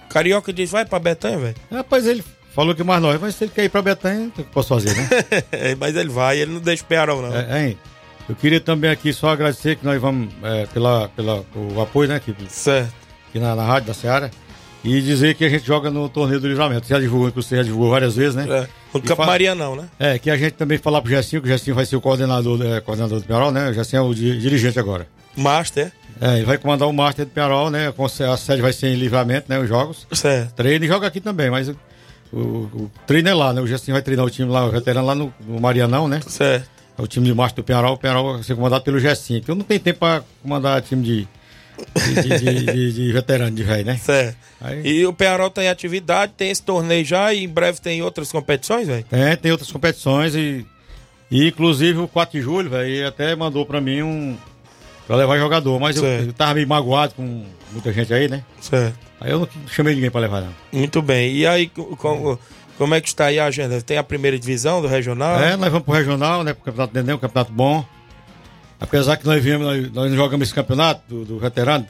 Carioca diz, vai pra Betanha, velho. Rapaz, ele falou que mais nós, mas se ele quer ir pra Betanha, o que eu posso fazer, né? Mas ele vai, ele não deixa o Penharol, não. É, hein? Eu queria também aqui só agradecer que nós vamos, é, pela, pela, o apoio, né? Aqui, Certo. aqui na, na rádio da Seara. E dizer que a gente joga no torneio do livramento. Você já divulgou, você já divulgou várias vezes, né? É. O Campo Maria não, né? É, que a gente também falar pro Gessinho, que o Gessinho vai ser o coordenador, é, coordenador do Penarol, né? O Gessinho é o di- dirigente agora. Master. É, ele vai comandar o Master do Penarol, né? A sede vai ser em livramento, né? Os jogos. Certo. Treina e joga aqui também, mas o, o, o treino é lá, né? O Gessinho vai treinar o time lá, o veterano lá no, no Marianão, né? Certo. É o time de Master do Penarol, o Penarol vai ser comandado pelo Gessinho. Que eu não tenho tempo pra comandar time de, de, de, de- de- veterano, de velho, né? Certo. Aí- E o Penharol tá em atividade, tem esse torneio já e em breve tem outras competições, velho? É, tem outras competições e, e inclusive o 4 de julho, velho, até mandou pra mim um. pra levar jogador, mas eu, eu tava meio magoado com muita gente aí, né? Certo. Aí eu não chamei ninguém pra levar, não. Muito bem. E aí, co- co- como é que está aí a agenda? Tem a primeira divisão do regional? É, nós vamos pro regional, né? Pro campeonato de Neném, um campeonato bom. Apesar que nós viemos, nós, nós jogamos esse campeonato do, do veterano,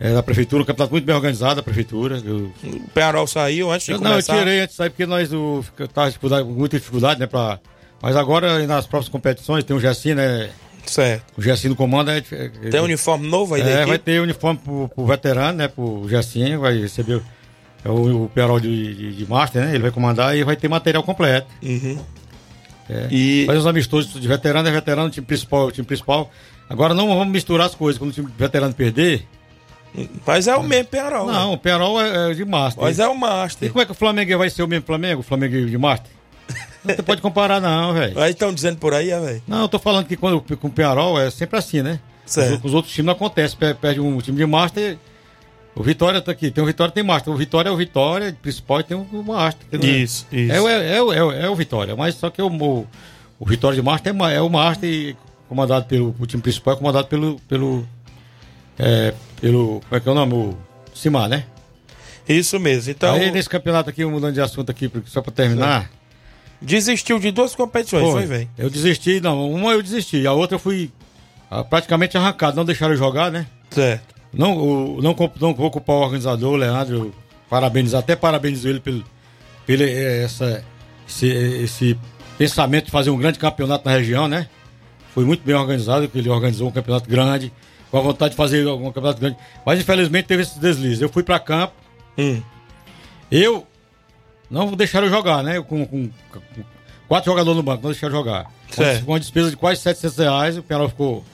é, da prefeitura, um campeonato muito bem organizado da prefeitura. Eu, O Penharol saiu antes de eu, não, eu começar? tirei antes de sair porque nós o, fica- tava dificuldade, com muita dificuldade, né? Pra, mas agora nas próximas competições tem o Gessin, né? Certo. O Gessin no comando é. é- Tem uniforme novo aí É, equipe? vai ter uniforme pro, pro veterano, né? Pro Gessinho, vai receber é o, o Perol de, de, de Master, né? Ele vai comandar e vai ter material completo. Uhum. É. E- Faz os amistosos de veterano é veterano, time principal, é o time principal. Agora não vamos misturar as coisas. Quando o time veterano perder. Mas é o mesmo Penharol. Não, o Perol é, é de Master. Mas é o E Master. como é que o Flamengo vai ser o mesmo Flamengo? O Flamengo de Master? Não você pode comparar, não, velho. Aí estão dizendo por aí, é, velho? Não, eu tô falando que quando com o Penarol é sempre assim, né? Certo. Os, os outros times não acontece. Pe- Perde um time de Master. O Vitória tá aqui. Tem o Vitória, tem Master. O Vitória é o Vitória, principal tem o, Master. Isso, isso. É, o- é, é, o- é o Vitória, mas só que o, o, o Vitória de Master é, é o Master comandado pelo o time principal, é comandado pelo. pelo. É, pelo. Como é que é o nome? O Simar, né? Isso mesmo. Então, Aí nesse campeonato aqui, mudando de assunto aqui, só pra terminar. desistiu de duas competições, foi, Foi. velho? Eu desisti, não, uma eu desisti, a outra eu fui ah, praticamente arrancado, não deixaram jogar, né? Certo. Não, o- não, não vou culpar o organizador, o Leandro, eu parabenizo, até parabenizo ele pelo, pelo eh, essa, esse, esse pensamento de fazer um grande campeonato na região, né? Foi muito bem organizado, que ele organizou um campeonato grande, com a vontade de fazer um campeonato grande. Mas infelizmente teve esse deslize. Eu fui pra campo, Hum. eu não deixaram jogar, né? Com, com- com quatro jogadores no banco, não deixaram jogar. Certo. Com uma despesa de quase 700 reais, o Penal ficou,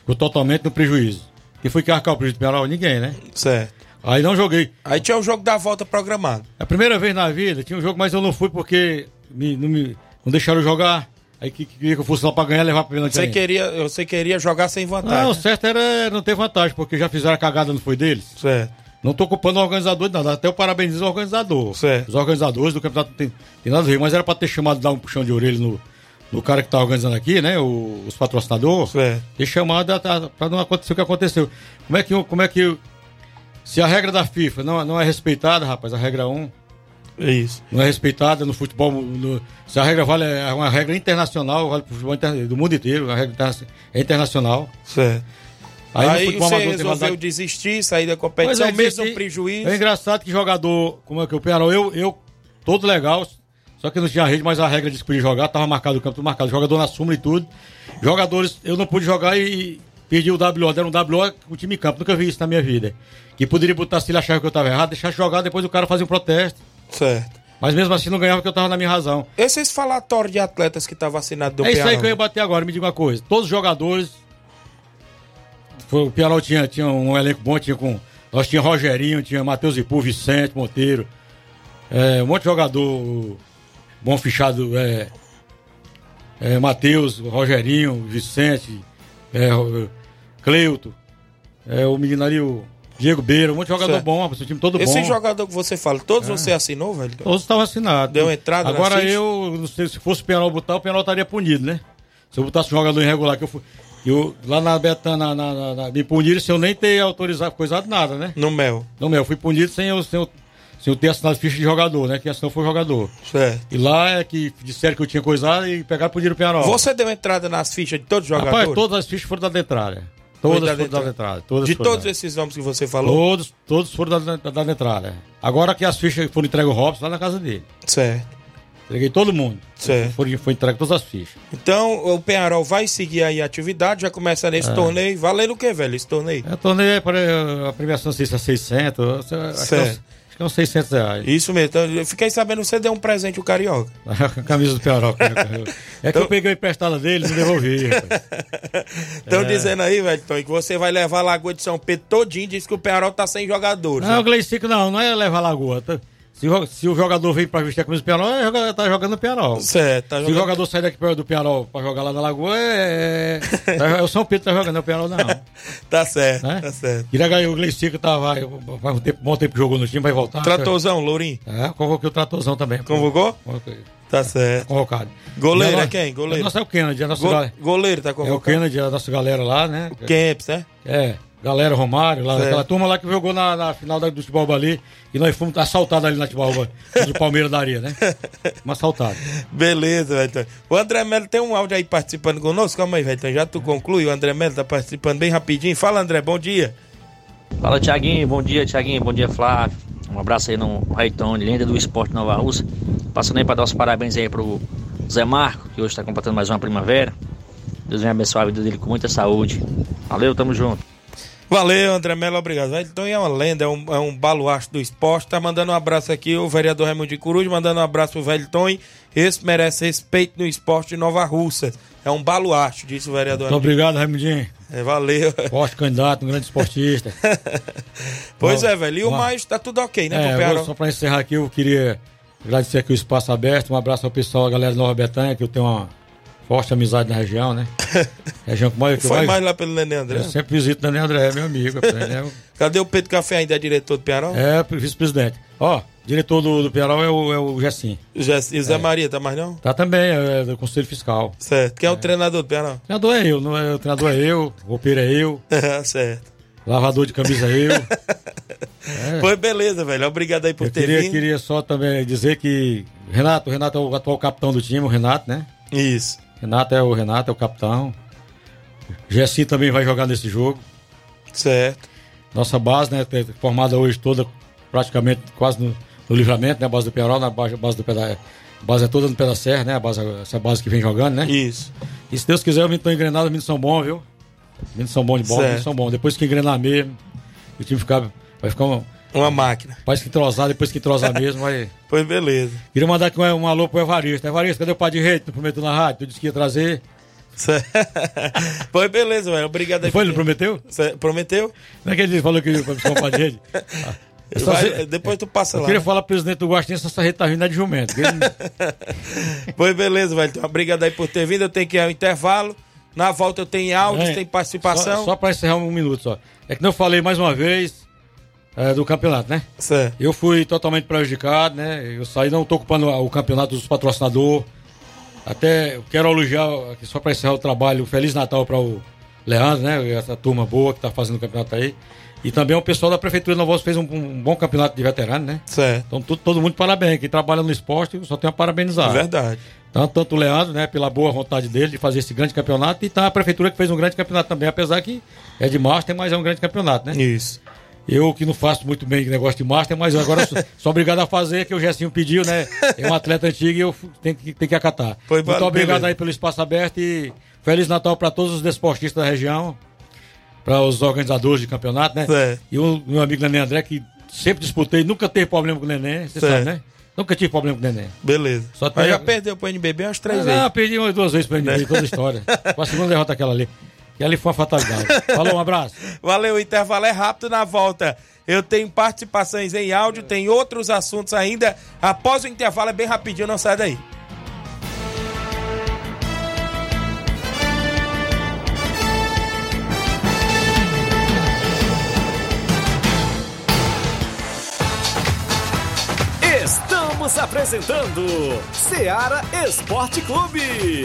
ficou totalmente no prejuízo. Quem foi que arcar o prejuízo do Penal? Ninguém, né? Certo. Aí não joguei. Aí tinha o jogo da volta programado. A primeira vez na vida tinha um jogo, mas eu não fui porque me- não, me, não deixaram jogar. Aí que queria que eu fosse lá pra ganhar e levar pra pênalti. Você ainda. queria, você queria jogar sem vantagem. Não, o certo era não ter vantagem, porque já fizeram a cagada, não foi deles? Certo. Não tô culpando o organizador de nada, até eu parabenizo o organizador. Certo. Os organizadores do campeonato não tem, tem nada a ver, mas era pra ter chamado, dar um puxão de orelha no, no cara que tá organizando aqui, né? o- os patrocinadores. Certo. Ter chamado a- a- pra não acontecer o que aconteceu. Como é que, o- como é que. o- Se a regra da FIFA não, não é respeitada, rapaz, a regra 1 É isso. não é respeitada no futebol. no- se a regra vale, é uma regra internacional, vale pro futebol inter- do mundo inteiro, a regra é internacional. Certo. Aí, Aí, futebol você resolveu desistir, sair da Pois competição, é, mesmo disse- prejuízo. É engraçado que jogador, como é que o Penarol, eu, eu, todo legal, só que não tinha rede, mas a regra disse que podia jogar, tava marcado o campo, tudo marcado, jogador na súmula e tudo. Jogadores, eu não pude jogar e perdi o WO, deram um WO com o time em campo, nunca vi isso na minha vida. Que poderia botar, se ele achava que eu tava errado, deixar jogar, depois o cara fazia um protesto. Certo. Mas mesmo assim não ganhava porque eu tava na minha razão. Esses falatórios de atletas que tá vacinado do é isso aí que eu ia bater agora, me diga uma coisa. Todos os jogadores. Foi, o Piauí tinha, tinha um elenco bom, tinha com. Nós tinha Rogerinho, tinha Matheus Ipu, Vicente, Monteiro. É, um monte de jogador bom fichado. É, é, Matheus, Rogerinho, Vicente, é, Cleuto. É, o menino ali, o Diego Beira, um monte de jogador Certo. bom, o time todo Esse bom. jogador que você fala, todos É. você assinou, velho? Todos estavam assinados. Deu entrada Agora eu, não sei, se fosse o Penal botar, o Penal estaria punido, né? Se eu botasse um jogador irregular, que eu fui. Eu, lá na Betana, na, na, na- me puniram sem eu nem ter autorizado, coisado nada, né? No Mel. No Mel, fui punido sem eu, sem eu, sem eu ter assinado ficha de jogador, né? Que assinou foi jogador. Certo. E lá é que disseram que eu tinha coisado e pegaram e puniram o Penal. Você deu entrada nas fichas de todos os jogadores? Rapaz, todas as fichas foram da entrada. Todas da foram da. Todas de todos da- esses nomes que você falou? Todos, todos foram da, da, da entrada. Agora que as fichas foram entregues ao Robson lá na casa dele. Certo. Entreguei todo mundo. Certo. Foi, foi entregue todas as fichas. Então, o Penharol vai seguir aí a atividade, já começa nesse É. torneio. Valendo o que, velho, esse torneio? É, torneio para a premiação sei se é 600, acho que é Certo. Que é uns 600 reais. Isso mesmo. Então, eu fiquei sabendo que você deu um presente ao Carioca. A camisa do Piarol. É que eu peguei emprestada dele e devolvi. Estão É. dizendo aí, velho, Tony, que você vai levar a Lagoa de São Pedro todinho, diz que o Penharol tá sem jogadores. Não, né? o Gleicico não, não é levar lagoa. tá? Se, o- se o jogador vem pra vestir a camisa do Piarol, é joga- tá jogando no Piarol. Certo, tá Se jogando- o jogador sair daqui do Piarol pra jogar lá na lagoa, é. é, é o São Pedro que tá jogando, não é o Piarol não. Tá certo, Né? tá certo. Queria ganhar o Gleicico, tá, vai, faz um tempo, bom tempo que jogou no time, vai voltar. Tratorzão, Lourinho. É, convoquei o Tratorzão também. Convocou? Convoquei. Tá certo. Convocado. Goleiro E a é quem? Goleiro? É nosso é o Kennedy, é a nossa Go- galera. Goleiro tá É o convocado? Kennedy, é a nossa galera lá, né? Kemps, né? É, galera Romário, lá, aquela turma lá que jogou na, na final da, do Tibalba ali, e nós fomos assaltados ali na Tibalba, do Palmeiras da Areia, né? Fomos assaltados. Beleza, velho. Tony. O André Melo tem um áudio aí participando conosco. Calma aí, velho. Tony. Já tu conclui. O André Melo tá participando bem rapidinho. Fala, André. Bom dia. Fala, Tiaguinho. Bom dia, Tiaguinho. Bom dia, Flávio. Um abraço aí no Raitone, lenda do esporte Nova Russa. Passando aí para dar os parabéns aí pro Zé Marco, que hoje está completando mais uma primavera. Deus venha abençoar a vida dele com muita saúde. Valeu, tamo junto. Valeu, André Melo, obrigado. Velho, Tony é uma lenda, é um, é um baluarte do esporte. Tá mandando um abraço aqui, o vereador Raimundo de Coruja, mandando um abraço pro velho Tony. Esse merece respeito no esporte de Nova Russa. É um baluarte, disse o vereador. Muito obrigado, Raimundinho. É, valeu. Forte candidato, um grande esportista. Pois Bom, é, velho. E o mais, tá tudo ok, né, É, eu só para encerrar aqui, eu queria agradecer aqui o espaço aberto. Um abraço ao pessoal, a galera de Nova Betânia, que eu tenho uma forte amizade na região, né? região que mais, que Foi mais- mais lá pelo Nenê André? Eu sempre visito o Nenê André, meu amigo. né? Cadê o Pedro Café ainda, é diretor do Pearol? É, vice-presidente. Ó, Diretor do, do Penharol é o, é o Gessim. Já, e o Zé Maria, tá mais não? Tá também, é, do Conselho Fiscal. Certo. Quem é, o treinador do Penal? O treinador é eu, não é, o treinador é eu, o roupeiro é eu, certo. lavador de camisa é eu. Foi beleza, velho. Obrigado aí por Eu ter queria, vindo. queria só também dizer que Renato, o Renato é o atual capitão do time, o Renato, né? Isso. Renato é o Renato, é o capitão. Gessi também vai jogar nesse jogo. Certo. Nossa base, né? tá Formada hoje toda, praticamente quase no, no livramento, né? A base do Perol, na base, base do pé da, a base é toda no pé da serra, né? A base, essa base que vem jogando, né? Isso. E se Deus quiser, os meninos estão engrenados, os meninos são bons, viu? Os meninos são bons de bola, os meninos são bons. Depois que engrenar mesmo, o time ficar, vai ficar uma, Uma máquina. Parece que entrosar, depois que entrosar mesmo. Pois beleza. Queria mandar aqui um, um alô pro Evaristo. Evaristo, cadê o pai de rei? Tu prometeu na rádio? Tu disse que ia trazer. Pois beleza, velho. Obrigado aí. Foi, ele prometeu? Cê- Prometeu? Não é que ele falou que ia buscar o pai de rede? Ah, Vai- Depois tu passa Eu lá. queria falar pro presidente do Guastinha essa rede tá vindo de jumento. ele- Pois beleza, velho. Então, obrigado aí por ter vindo. Eu tenho que ir ao intervalo. Na volta eu tenho áudios, É, tem participação. Só, só pra encerrar um minuto só. É que não falei mais uma vez é, do campeonato, né? Certo. Eu fui totalmente prejudicado, né? Eu saí, não tô ocupando o campeonato dos patrocinadores. Até quero elogiar, aqui só para encerrar o trabalho, Feliz Natal para o Leandro, né? Essa turma boa que tá fazendo o campeonato aí. E também o pessoal da Prefeitura de Nova fez um, um bom campeonato de veterano, né? Certo. Então tu- todo mundo parabéns. Quem trabalha no esporte só tem a parabenizar. Verdade. Tanto, tanto o Leandro, né, pela boa vontade dele de fazer esse grande campeonato, e tá a prefeitura que fez um grande campeonato também, apesar que é de Master, mas é um grande campeonato, né? Isso. Eu que não faço muito bem negócio de Master, mas agora sou, sou obrigado a fazer, que o Gessinho pediu, né? É um atleta antigo e eu tenho que, tenho que acatar. Foi, muito obrigado aí pelo espaço aberto e Feliz Natal para todos os desportistas da região, para os organizadores de campeonato, né? Certo. E o meu amigo Neném André, que sempre disputei, nunca teve problema com o Neném, você sabe, né? Nunca tive problema com o Neném. Beleza. Só Mas tem- já perdeu pro NBB umas três Ah, vezes. Não, perdi umas duas vezes pra ele, toda a história. Com a segunda derrota aquela ali. E ali foi uma fatalidade. Falou, um abraço. Valeu, o intervalo é rápido na volta. Eu tenho participações em áudio, tem outros assuntos ainda. Após o intervalo é bem rapidinho, não sai daí. Estamos apresentando Seara Esporte Clube.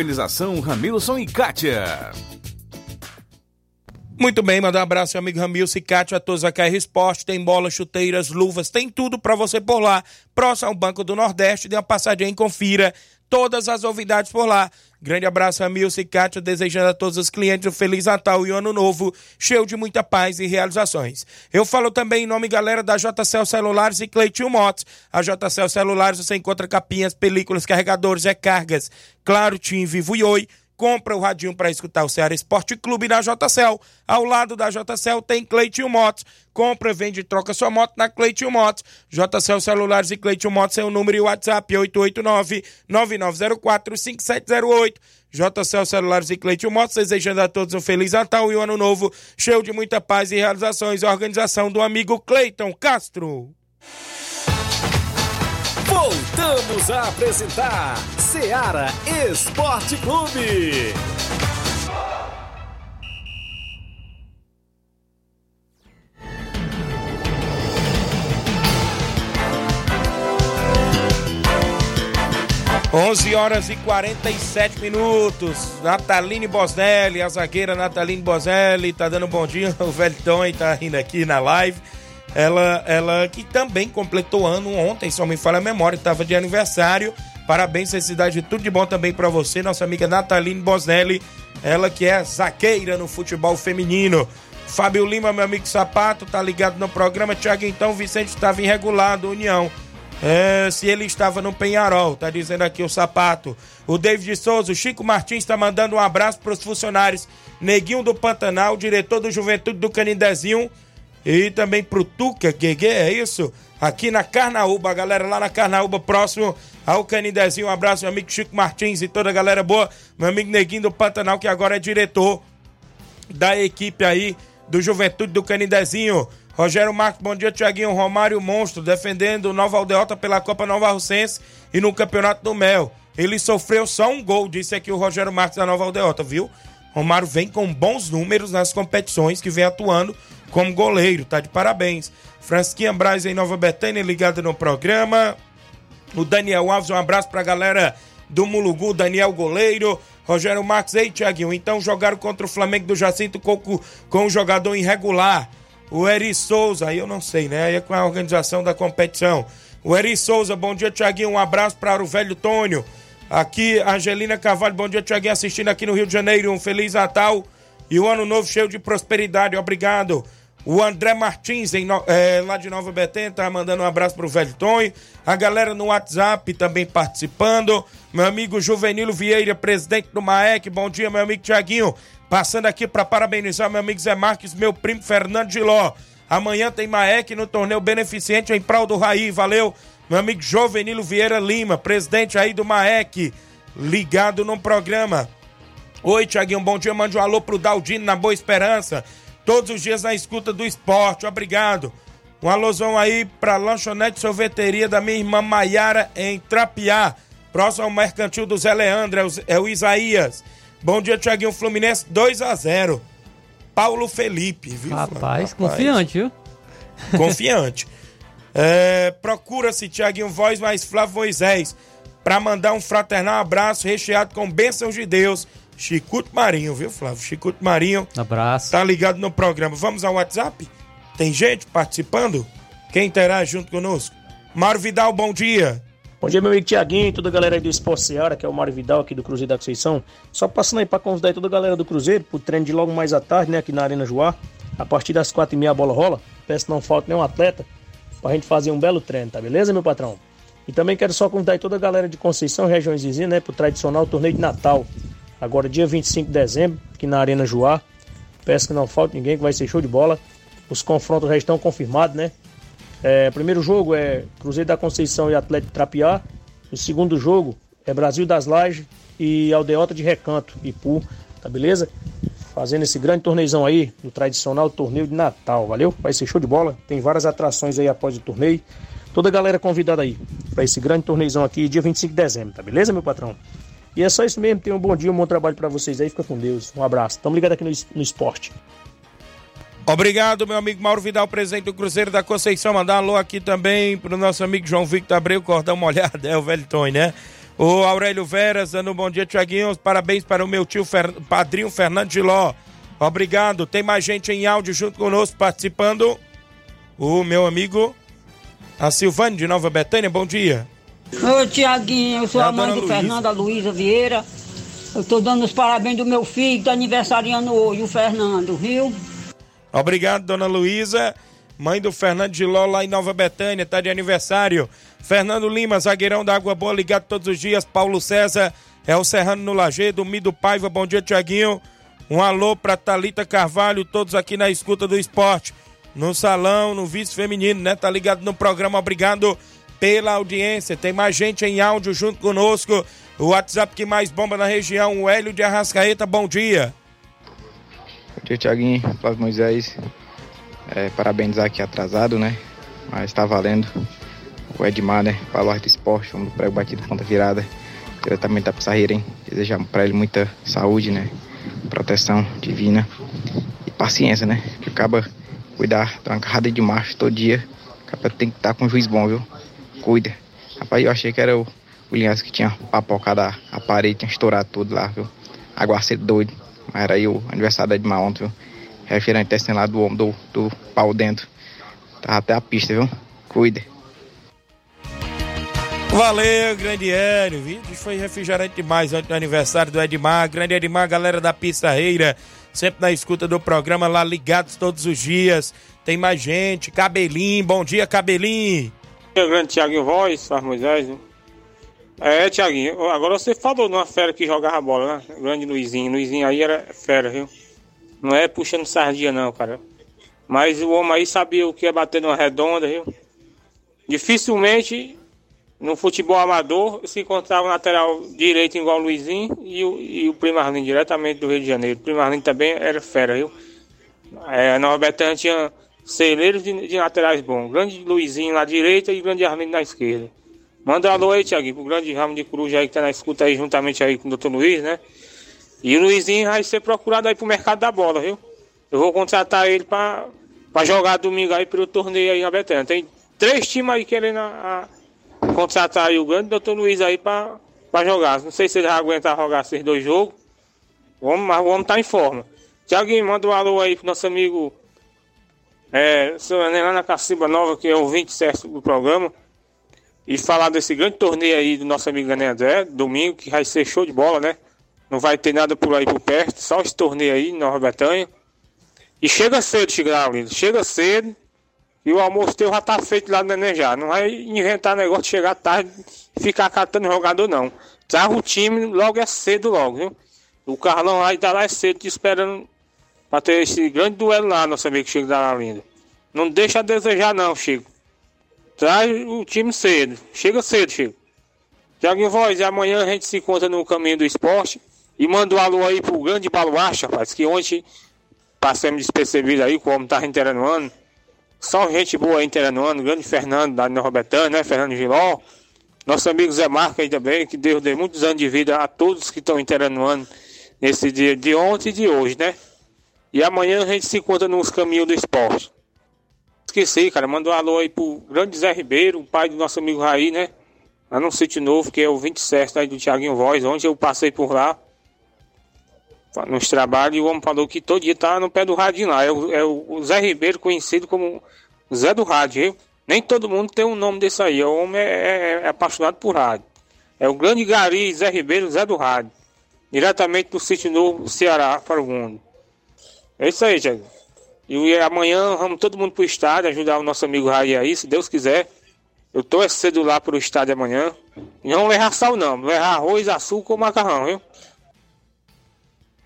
Ramilson e Kátia. Muito bem, mandar um abraço amigo Ramilson e Cátio, a todos da KR Esporte. Tem bolas, chuteiras, luvas, tem tudo pra você por lá. Próximo ao Banco do Nordeste, dê uma passadinha e confira todas as novidades por lá. Grande abraço, Ramilson e Cátio, desejando a todos os clientes um Feliz Natal e Ano Novo, cheio de muita paz e realizações. Eu falo também em nome, galera, da JCL Celulares e Cleitinho Motos. A JCL Celulares você encontra capinhas, películas, carregadores, recargas, claro, Tim, Vivo e Oi. Compra o radinho para escutar o Ceará Esporte Clube na JCL. Ao lado da JCL tem Cleitinho Motos. Compra, vende e troca sua moto na Cleitinho Motos. JCL Celulares e Cleitinho Motos é o número e o WhatsApp 889-9904-5708. JCL Celulares e Cleitinho Motos, desejando a todos um Feliz Natal e um Ano Novo, cheio de muita paz e realizações. Organização do amigo Cleiton Castro. Voltamos a apresentar Seara Esporte Clube. Onze horas e 47 minutos. Nataline Boselli, a zagueira Nataline Boselli, tá dando um bom dia. O velho Tony tá rindo aqui na live. Ela, ela que também completou ano ontem, só me falha a memória, estava de aniversário. Parabéns, felicidade, tudo de bom também para você, nossa amiga Nataline Boselli. Ela que é zagueira no futebol feminino. Fábio Lima, meu amigo Sapato, tá ligado no programa. Tiago, então, Vicente estava irregular União. é, se ele estava no Penharol, tá dizendo aqui o sapato. O David Souza, o Chico Martins está mandando um abraço para os funcionários Neguinho do Pantanal, diretor do Juventude do Canindezinho e também pro Tuca Guegue, é isso? Aqui na Carnaúba, galera lá na Carnaúba, próximo ao Canindezinho. Um abraço, meu amigo Chico Martins e toda a galera boa. Meu amigo Neguinho do Pantanal, que agora é diretor da equipe aí do Juventude do Canindezinho. Rogério Marques, bom dia, Tiaguinho. Romário Monstro, defendendo o Nova Aldeota pela Copa Nova Russense e no Campeonato do Mel. Ele sofreu só um gol, disse aqui o Rogério Marques da Nova Aldeota, viu? Romário vem com bons números nas competições que vem atuando como goleiro, tá de parabéns. Francisquinha Braz em Nova Betânia, ligada no programa. O Daniel Alves, um abraço pra galera do Mulugu, Daniel Goleiro. Rogério Marques, ei, Tiaguinho, então jogaram contra o Flamengo do Jacinto Coco com um jogador irregular. O Eri Souza, aí eu não sei, né? Aí é com a organização da competição. O Eri Souza, bom dia, Tiaguinho. Um abraço para o velho Tônio. Aqui, Angelina Carvalho, bom dia, Tiaguinho, assistindo aqui no Rio de Janeiro. Um Feliz Natal e um ano novo cheio de prosperidade. Obrigado. O André Martins, em, é, lá de Nova Betânia, tá mandando um abraço pro velho Tonho. A galera no WhatsApp também participando. Meu amigo Juvenilo Vieira, presidente do MAEC. Bom dia, meu amigo Tiaguinho. Passando aqui para parabenizar meu amigo Zé Marques, meu primo Fernando Giló. Amanhã tem Maek no torneio beneficente em prol do Raí. Valeu, meu amigo Jovenilo Vieira Lima, presidente aí do Maek, ligado no programa. Oi, Tiaguinho, bom dia. Mande um alô pro Daldino na Boa Esperança. Todos os dias na escuta do esporte. Obrigado. Um alôzão aí pra lanchonete sorveteria da minha irmã Maiara em Trapiá. Próximo ao mercantil do Zé Leandro, é o, é o Isaías. Bom dia, Tiaguinho Fluminense 2 a 0 Paulo Felipe, viu? Rapaz, Rapaz. confiante, viu? Confiante. é, Procura-se Tiaguinho Voz mais Flávio Moisés para mandar um fraternal abraço recheado com bênçãos de Deus. Chicuto Marinho, viu, Flávio? Chicuto Marinho. Abraço. Tá ligado no programa. Vamos ao WhatsApp? Tem gente participando? Quem interage junto conosco? Mário Vidal, bom dia. Bom dia, meu amigo Tiaguinho e toda a galera aí do Esporte Seara, que é o Mário Vidal aqui do Cruzeiro da Conceição. Só passando aí para convidar toda a galera do Cruzeiro pro treino de logo mais à tarde, né, aqui na Arena Joá. A partir das quatro e meia a bola rola. Peço que não falta nenhum atleta pra gente fazer um belo treino, tá beleza, meu patrão? E também quero só convidar aí toda a galera de Conceição, regiões vizinhas, né, pro tradicional torneio de Natal. Agora, dia 25 de dezembro, aqui na Arena Joá. Peço que não falte ninguém, que vai ser show de bola. Os confrontos já estão confirmados, né? É, primeiro jogo é Cruzeiro da Conceição e Atlético Trapiá. O segundo jogo é Brasil das Lajes e Aldeota de Recanto, Ipu, tá beleza? Fazendo esse grande torneizão aí, no tradicional torneio de Natal, valeu? Vai ser show de bola. Tem várias atrações aí após o torneio. Toda a galera convidada aí para esse grande torneizão aqui, dia 25 de dezembro, tá beleza, meu patrão? E é só isso mesmo. Tenham um bom dia, um bom trabalho para vocês aí. Fica com Deus. Um abraço. Tamo ligado aqui no, no esporte. Obrigado, meu amigo Mauro Vidal, presidente do Cruzeiro da Conceição. Mandar um alô aqui também pro nosso amigo João Victor Abreu, cordão molhado, é o velho Tony, né? O Aurélio Veras, dando um bom dia, Tiaguinho. Parabéns para o meu tio Fer... padrinho Fernando Giló. Obrigado. Tem mais gente em áudio junto conosco participando. O meu amigo, a Silvane de Nova Betânia, bom dia. Ô Tiaguinho, eu sou é a, mãe do Fernando, Luísa Vieira. Eu tô dando os parabéns do meu filho, que tá aniversariando hoje, o Fernando, viu? Obrigado, dona Luísa. Mãe do Fernando de Ló, lá em Nova Betânia, tá de aniversário. Fernando Lima, zagueirão da Água Boa, ligado todos os dias. Paulo César, é o Serrano no Lagedo. Mido Paiva, bom dia, Tiaguinho. Um alô pra Talita Carvalho, todos aqui na escuta do esporte. No salão, no vice feminino, né? Tá ligado no programa, obrigado pela audiência. Tem mais gente em áudio junto conosco. O WhatsApp que mais bomba na região, o Hélio de Arrascaeta, bom dia. Bom dia, Tiaguinho, Flávio Moisés. É, aqui atrasado, né? Mas tá valendo. O Edmar, né? Baluarte Esporte, homem do prego batido ponta virada. Diretamente da Pissarreira, hein? Desejar pra ele muita saúde, né? Proteção divina e paciência, né? Que acaba cuidar de uma carrada de macho todo dia. Acaba tem que estar tá com um juiz bom, viu? Cuida. Rapaz, eu achei que era o, o que tinha papocado a, a parede, tinha estourado tudo lá, viu? Aguaceiro doido. Mas era aí o aniversário da Edmar ontem, viu? Refirante testando lá do homem do, do pau dentro. Tava até a pista, viu? Cuida. Valeu, grande Hélio. Viu? Foi refrigerante demais ontem no aniversário do Edmar. Grande Edmar, galera da Pissarreira. Sempre na escuta do programa lá ligados todos os dias. Tem mais gente. Cabelinho, bom dia, Cabelinho. O grande Thiaguinho Voz, faz Moisés. Né? É, Thiaguinho, agora você falou numa fera que jogava bola, né? Grande Luizinho. Luizinho aí era fera, viu? Não é puxando sardinha, não, cara. Mas o homem aí sabia o que é bater numa redonda, viu? Dificilmente no futebol amador se encontrava um lateral direito igual o Luizinho e o, e o Primo Arlindo, diretamente do Rio de Janeiro. O Primo Arlindo também era fera, viu? É, Nova Betânia tinha celeiros de, de, laterais bons. Grande Luizinho na direita e grande Arlindo na esquerda. Manda alô aí, Thiago, pro grande ramo de cruz aí que tá na escuta aí juntamente aí com o Dr. Luiz, né? E o Luizinho vai ser procurado aí pro mercado da bola, viu? Eu vou contratar ele pra, pra jogar domingo aí pelo torneio aí na Betânia. Tem três times aí querendo a, a contratar aí o grande Dr. Luiz aí pra, pra jogar. Não sei se ele vai aguentar jogar esses dois jogos. Vamos, mas vamos estar tá em forma. Tiaguinho, manda um alô aí pro nosso amigo é, lá na Caciba Nova, que é o 20 certo do programa. E falar desse grande torneio aí do nosso amigo Daniel André, domingo, que vai ser show de bola, né? Não vai ter nada por aí por perto, só esse torneio aí, Nova Bretanha. E chega cedo, Chigrau, chega cedo. E o almoço teu já tá feito lá no Neném já. Não vai inventar negócio de chegar tarde e ficar catando jogador, não. Traz o time logo é cedo logo, viu? O Carlão aí tá lá é cedo te esperando pra ter esse grande duelo lá, nosso amigo Chico da Linda. Não deixa a desejar não, Chico. Traz o time cedo. Chega cedo, Chico. Tiaguinho Voz, amanhã a gente se encontra no caminho do esporte. E manda um alô aí pro grande baluarte, rapaz, que ontem passamos despercebido aí, como tá ano. Só gente boa aí ano. grande Fernando da Nova Betânia, né, Fernando Giló. Nosso amigo Zé Marco aí também, que Deus dê muitos anos de vida a todos que estão ano nesse dia de ontem e de hoje, né? E amanhã a gente se encontra nos caminhos do esporte. Esqueci, cara. Manda um alô aí pro grande Zé Ribeiro, pai do nosso amigo Raí, né? Lá no sítio novo, que é o 27 aí do Thiaguinho Voz, onde eu passei por lá. Nos trabalhos, e o homem falou que todo dia tá no pé do rádio lá. É o, é o Zé Ribeiro, conhecido como Zé do Rádio, viu? Nem todo mundo tem um nome desse aí. O homem é, é, é apaixonado por rádio. É o grande Gari Zé Ribeiro, Zé do Rádio. Diretamente do sítio novo, Ceará, para o mundo. É isso aí, Tiago. E amanhã vamos todo mundo pro estádio ajudar o nosso amigo Raí aí, se Deus quiser. Eu tô cedo lá pro estádio amanhã. Não vamos errar sal não, vamos errar arroz, açúcar ou macarrão, viu?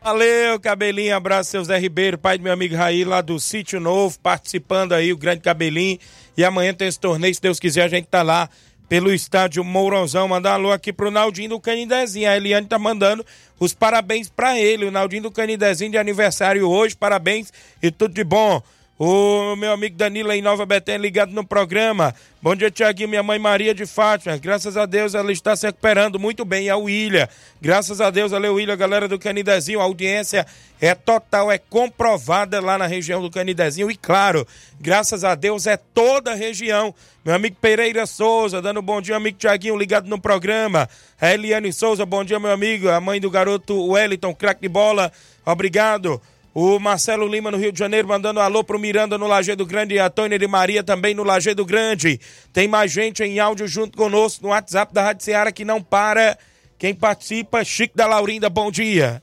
Valeu, Cabelinho. Abraço, seu Zé Ribeiro, pai do meu amigo Raí, lá do Sítio Novo, participando aí, o grande Cabelinho. E amanhã tem esse torneio, se Deus quiser, a gente tá lá pelo estádio Mourãozão. Mandar alô aqui pro Naldinho do Canidezinho. A Eliane tá mandando os parabéns para ele. O Naldinho do Canidezinho de aniversário hoje. Parabéns e tudo de bom. O meu amigo Danilo em Nova Betânia ligado no programa. Bom dia, Tiaguinho. Minha mãe Maria de Fátima. Graças a Deus ela está se recuperando muito bem. A William. Graças a Deus, valeu, William, galera do Canidezinho. A audiência é total, é comprovada lá na região do Canidezinho. E claro, graças a Deus, é toda a região. Meu amigo Pereira Souza, dando bom dia, amigo Tiaguinho, ligado no programa. A Eliane Souza, bom dia, meu amigo. A mãe do garoto Wellington, craque de bola. Obrigado. O Marcelo Lima no Rio de Janeiro mandando um alô pro Miranda no Lajeado Grande e a Tônia de Maria também no Lajeado Grande. Tem mais gente em áudio junto conosco no WhatsApp da Rádio Ceará que não para. Quem participa, Chico da Laurinda, bom dia.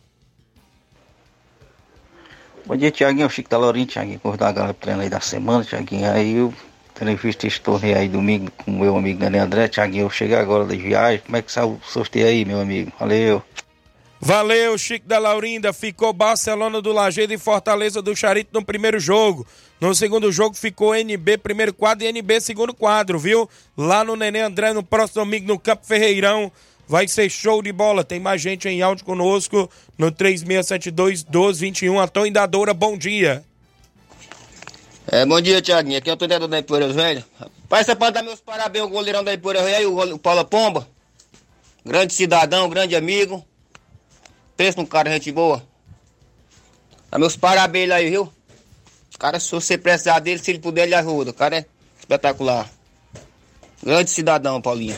Bom dia, Tiaguinho. Chico da Laurinda, Tiaguinho. Por da galera treino aí da semana, Tiaguinho. Aí eu tenho visto esse torneio aí domingo com meu amigo Daniel André. Tiaguinho, eu cheguei agora da viagem. Como é que saiu o sorteio aí, meu amigo? Valeu. Valeu, Chico da Laurinda. Ficou Barcelona do Lajeado e Fortaleza do Charito no primeiro jogo. No segundo jogo ficou NB primeiro quadro e NB segundo quadro, viu? Lá no Nenê André, no próximo domingo, no Campo Ferreirão. Vai ser show de bola. Tem mais gente em áudio conosco no 3672 1221. Antônio Indadora, bom dia. É, bom dia, Tiaguinho. Aqui é o Antônio da Ipoeiras Velho. Pai, você pode dar meus parabéns ao goleirão da Ipoeiras Velho, o Paulo Pomba. Grande cidadão, grande amigo. Pensa num cara, gente boa. Dá meus parabéns aí, viu? Cara, se você precisar dele, se ele puder, ele ajuda. O cara é espetacular. Grande cidadão, Paulinho.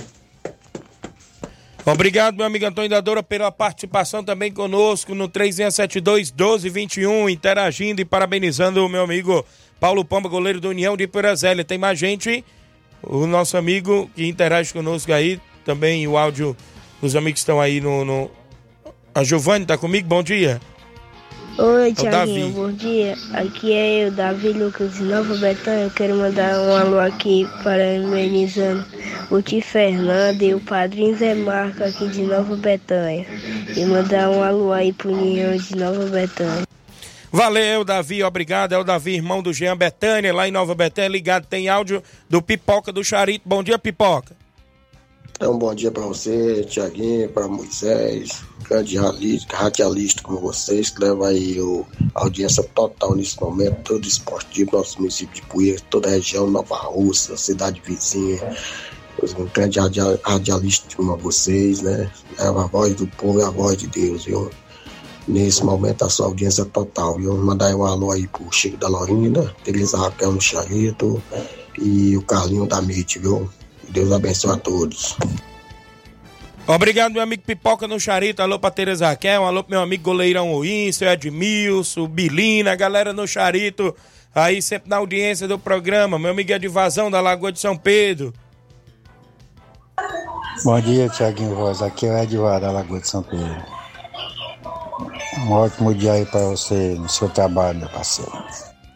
Obrigado, meu amigo Antônio Dadora, pela participação também conosco no 3672 1221, interagindo e parabenizando o meu amigo Paulo Pomba, goleiro do União de Pirazélia. Tem mais gente, o nosso amigo que interage conosco aí, também o áudio dos amigos que estão aí no, no a Giovanni tá comigo? Bom dia. Oi, É Tiaguinho, Davi. bom dia. Aqui é eu, Davi Lucas de Nova Betânia. Eu quero mandar um alô aqui parabenizando o Ti Fernando e o Padrinho Zé Marco aqui de Nova Betânia. E mandar um alô aí pro Ninhão de Nova Betânia. Valeu, Davi, obrigado. É o Davi, irmão do Jean Betânia, lá em Nova Betânia, ligado. Tem áudio do Pipoca do Charito. Bom dia, Pipoca. É um bom dia para você, Tiaguinho, para Moisés, radialista, radialista como vocês, que leva aí o, a audiência total nesse momento, todo esportivo, nosso município de Poeira, toda a região, Nova Rússia, cidade vizinha. Um grande radia- radialista como vocês, né? Leva a voz do povo e a voz de Deus, viu? Nesse momento, a sua audiência total, viu? Mandar aí um alô aí pro Chico da Lorinda, Teresa Raquel no Charito e o Carlinho da MIT, viu? Deus abençoe a todos. Obrigado, meu amigo Pipoca no Charito. Alô pra Tereza Raquel. Alô pro meu amigo Goleirão Oim, seu Edmilson, Bilina, galera no Charito. Aí sempre na audiência do programa. Meu amigo Edvazão da Lagoa de São Pedro. Bom dia, Tiaguinho Voz. Aqui é o Edvar da Lagoa de São Pedro. Um ótimo dia aí para você no seu trabalho, meu parceiro.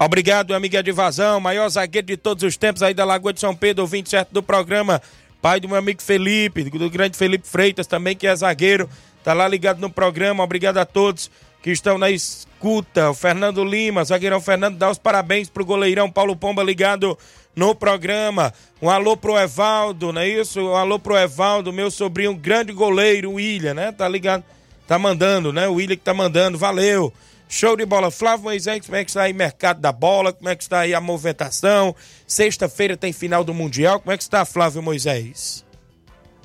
Obrigado, meu amigo Edvazão, maior zagueiro de todos os tempos aí da Lagoa de São Pedro, ouvinte certo do programa. Pai do meu amigo Felipe, do grande Felipe Freitas também, que é zagueiro. Tá lá ligado no programa. Obrigado a todos que estão na escuta. O Fernando Lima, zagueirão Fernando, dá os parabéns pro goleirão Paulo Pomba ligado no programa. Um alô pro Evaldo, não é isso? Um alô pro Evaldo, meu sobrinho, grande goleiro, o William, né? Tá ligado? Tá mandando, né? O William que tá mandando, valeu. Show de bola. Flávio Moisés, como é que está aí o mercado da bola? Como é que está aí a movimentação? Sexta-feira tem final do Mundial. Como é que está, Flávio Moisés?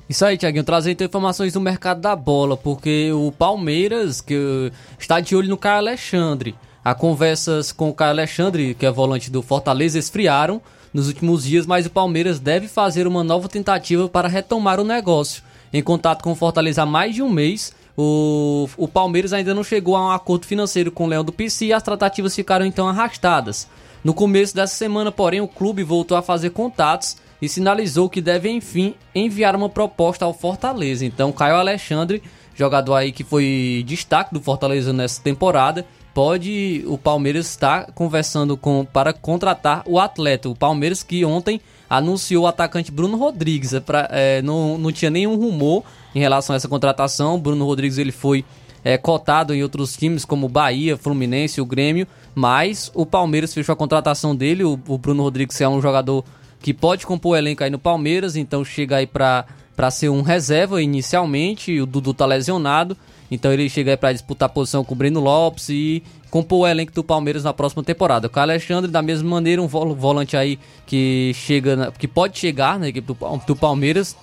Isso aí, Tiaguinho, trazendo então informações do mercado da bola, porque o Palmeiras que está de olho no Caio Alexandre. Há conversas com o Caio Alexandre, que é volante do Fortaleza, esfriaram nos últimos dias, mas o Palmeiras deve fazer uma nova tentativa para retomar o negócio. Em contato com o Fortaleza há mais de um mês, o, o Palmeiras ainda não chegou a um acordo financeiro com o Leão do PC e as tratativas ficaram então arrastadas. No começo dessa semana, porém, o clube voltou a fazer contatos e sinalizou que deve enfim enviar uma proposta ao Fortaleza. Então, Caio Alexandre, jogador aí que foi destaque do Fortaleza nessa temporada, pode o Palmeiras estar conversando com para contratar o atleta. O Palmeiras que ontem anunciou o atacante Bruno Rodrigues. É pra, é, não, não tinha nenhum rumor em relação a essa contratação. Bruno Rodrigues ele foi é, cotado em outros times como Bahia, Fluminense, o Grêmio, mas o Palmeiras fechou a contratação dele. O, o Bruno Rodrigues é um jogador que pode compor o elenco aí no Palmeiras, então chega aí para para ser um reserva inicialmente. O Dudu tá lesionado, então ele chega aí para disputar posição com o Breno Lopes e compor o elenco do Palmeiras na próxima temporada. O Alexandre, da mesma maneira, um vol- volante aí que chega, que pode chegar na equipe do, do Palmeiras,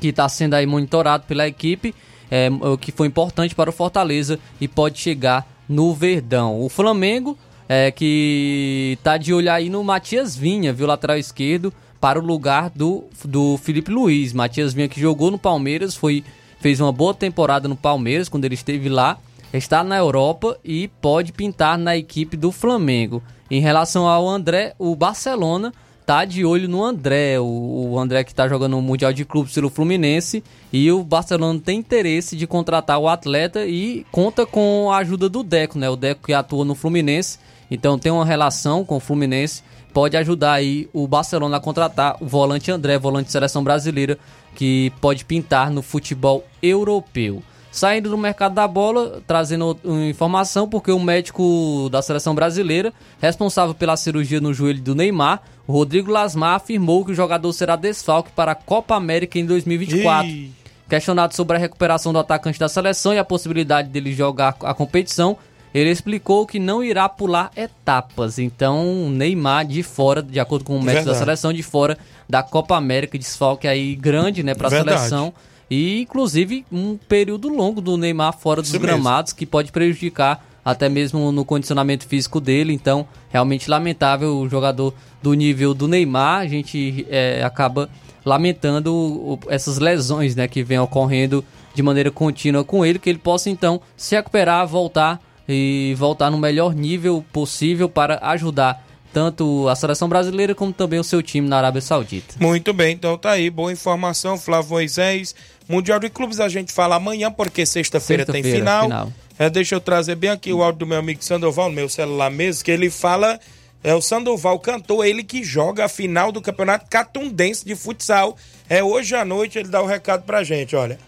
que está sendo aí monitorado pela equipe, é, o que foi importante para o Fortaleza e pode chegar no Verdão. O Flamengo é que tá de olho aí no Matias Vinha, viu, lateral esquerdo, para o lugar do, do Felipe Luiz. Matias Vinha que jogou no Palmeiras, foi fez uma boa temporada no Palmeiras quando ele esteve lá, está na Europa e pode pintar na equipe do Flamengo. Em relação ao André, o Barcelona tá de olho no André, o, o André que está jogando o Mundial de Clubes pelo Fluminense e o Barcelona tem interesse de contratar o atleta e conta com a ajuda do Deco, né? O Deco que atua no Fluminense, então tem uma relação com o Fluminense, pode ajudar aí o Barcelona a contratar o volante André, volante de seleção brasileira, que pode pintar no futebol europeu. Saindo do mercado da bola, trazendo informação, porque o médico da seleção brasileira, responsável pela cirurgia no joelho do Neymar, o Rodrigo Lasmar, afirmou que o jogador será desfalque para a Copa América em 2024. Ih. Questionado sobre a recuperação do atacante da seleção e a possibilidade dele jogar a competição, ele explicou que não irá pular etapas. Então, Neymar de fora, de acordo com o médico da seleção, de fora da Copa América, desfalque aí grande, né, para a seleção. E, inclusive, um período longo do Neymar fora dos Isso mesmo. gramados, que pode prejudicar até mesmo no condicionamento físico dele. Então, realmente lamentável o jogador do nível do Neymar. A gente é, acaba lamentando essas lesões né, que vem ocorrendo de maneira contínua com ele, que ele possa então se recuperar, voltar e voltar no melhor nível possível para ajudar tanto a seleção brasileira como também o seu time na Arábia Saudita. Muito bem, então tá aí, boa informação, Flávio Moisés. Mundial de Clubes a gente fala amanhã, porque sexta-feira tem Sexta-feira, final. final. É, deixa eu trazer bem aqui o áudio do meu amigo Sandoval, no meu celular mesmo, que ele fala. É o Sandoval cantor, ele que joga a final do Campeonato Catundense de Futsal. É hoje à noite, ele dá o recado pra gente, olha.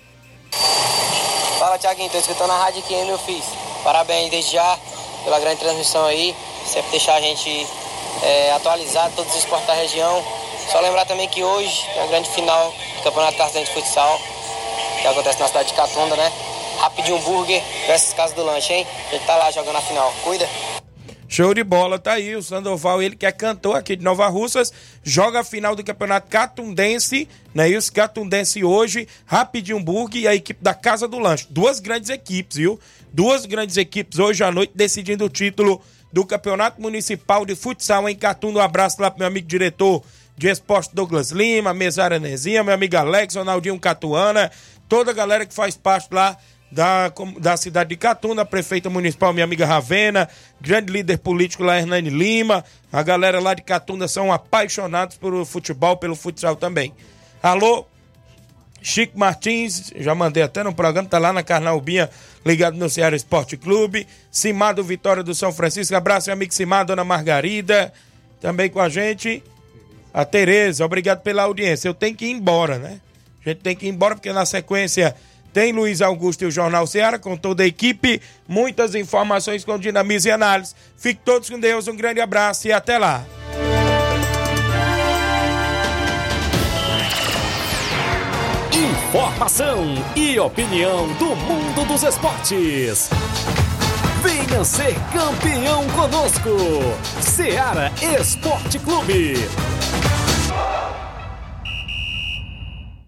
Fala, Tiaguinho, tô escutando a rádio aqui, hein, meu filho? Parabéns desde já pela grande transmissão aí. Sempre deixar a gente é, atualizado, todos os esportes da região. Só lembrar também que hoje é a grande final do Campeonato Cartões de Futsal, que acontece na cidade de Catunda, né? Rapidinho Burger versus Casa do Lanche, hein? A gente tá lá jogando a final. Cuida! Show de bola, tá aí o Sandoval, ele que é cantor aqui de Nova Russas, joga a final do Campeonato Catundense, né? Isso, Catundense hoje, Rapidinho Burg e a equipe da Casa do Lanche. Duas grandes equipes, viu? Duas grandes equipes hoje à noite decidindo o título do Campeonato Municipal de Futsal em Catunda. Um abraço lá pro meu amigo diretor de esporte Douglas Lima, Mesária Nezinha, meu amigo Alex, Ronaldinho Catuana, toda a galera que faz parte lá da, da cidade de Catunda, prefeita municipal, minha amiga Ravena, grande líder político lá, Hernani Lima. A galera lá de Catunda são apaixonados pelo futebol, pelo futsal também. Alô, Chico Martins, já mandei até no programa, tá lá na Carnaubinha, ligado no Ceará Esporte Clube. Simado Vitória do São Francisco, abraço, meu amigo Simado, Dona Margarida, também com a gente. A Tereza, obrigado pela audiência. Eu tenho que ir embora, né? A gente tem que ir embora porque na sequência tem Luiz Augusto e o Jornal Ceará com toda a equipe. Muitas informações com dinamismo e análise. Fique todos com Deus, um grande abraço e até lá. Informação e opinião do mundo dos esportes. Venha ser campeão conosco. Seara Esporte Clube.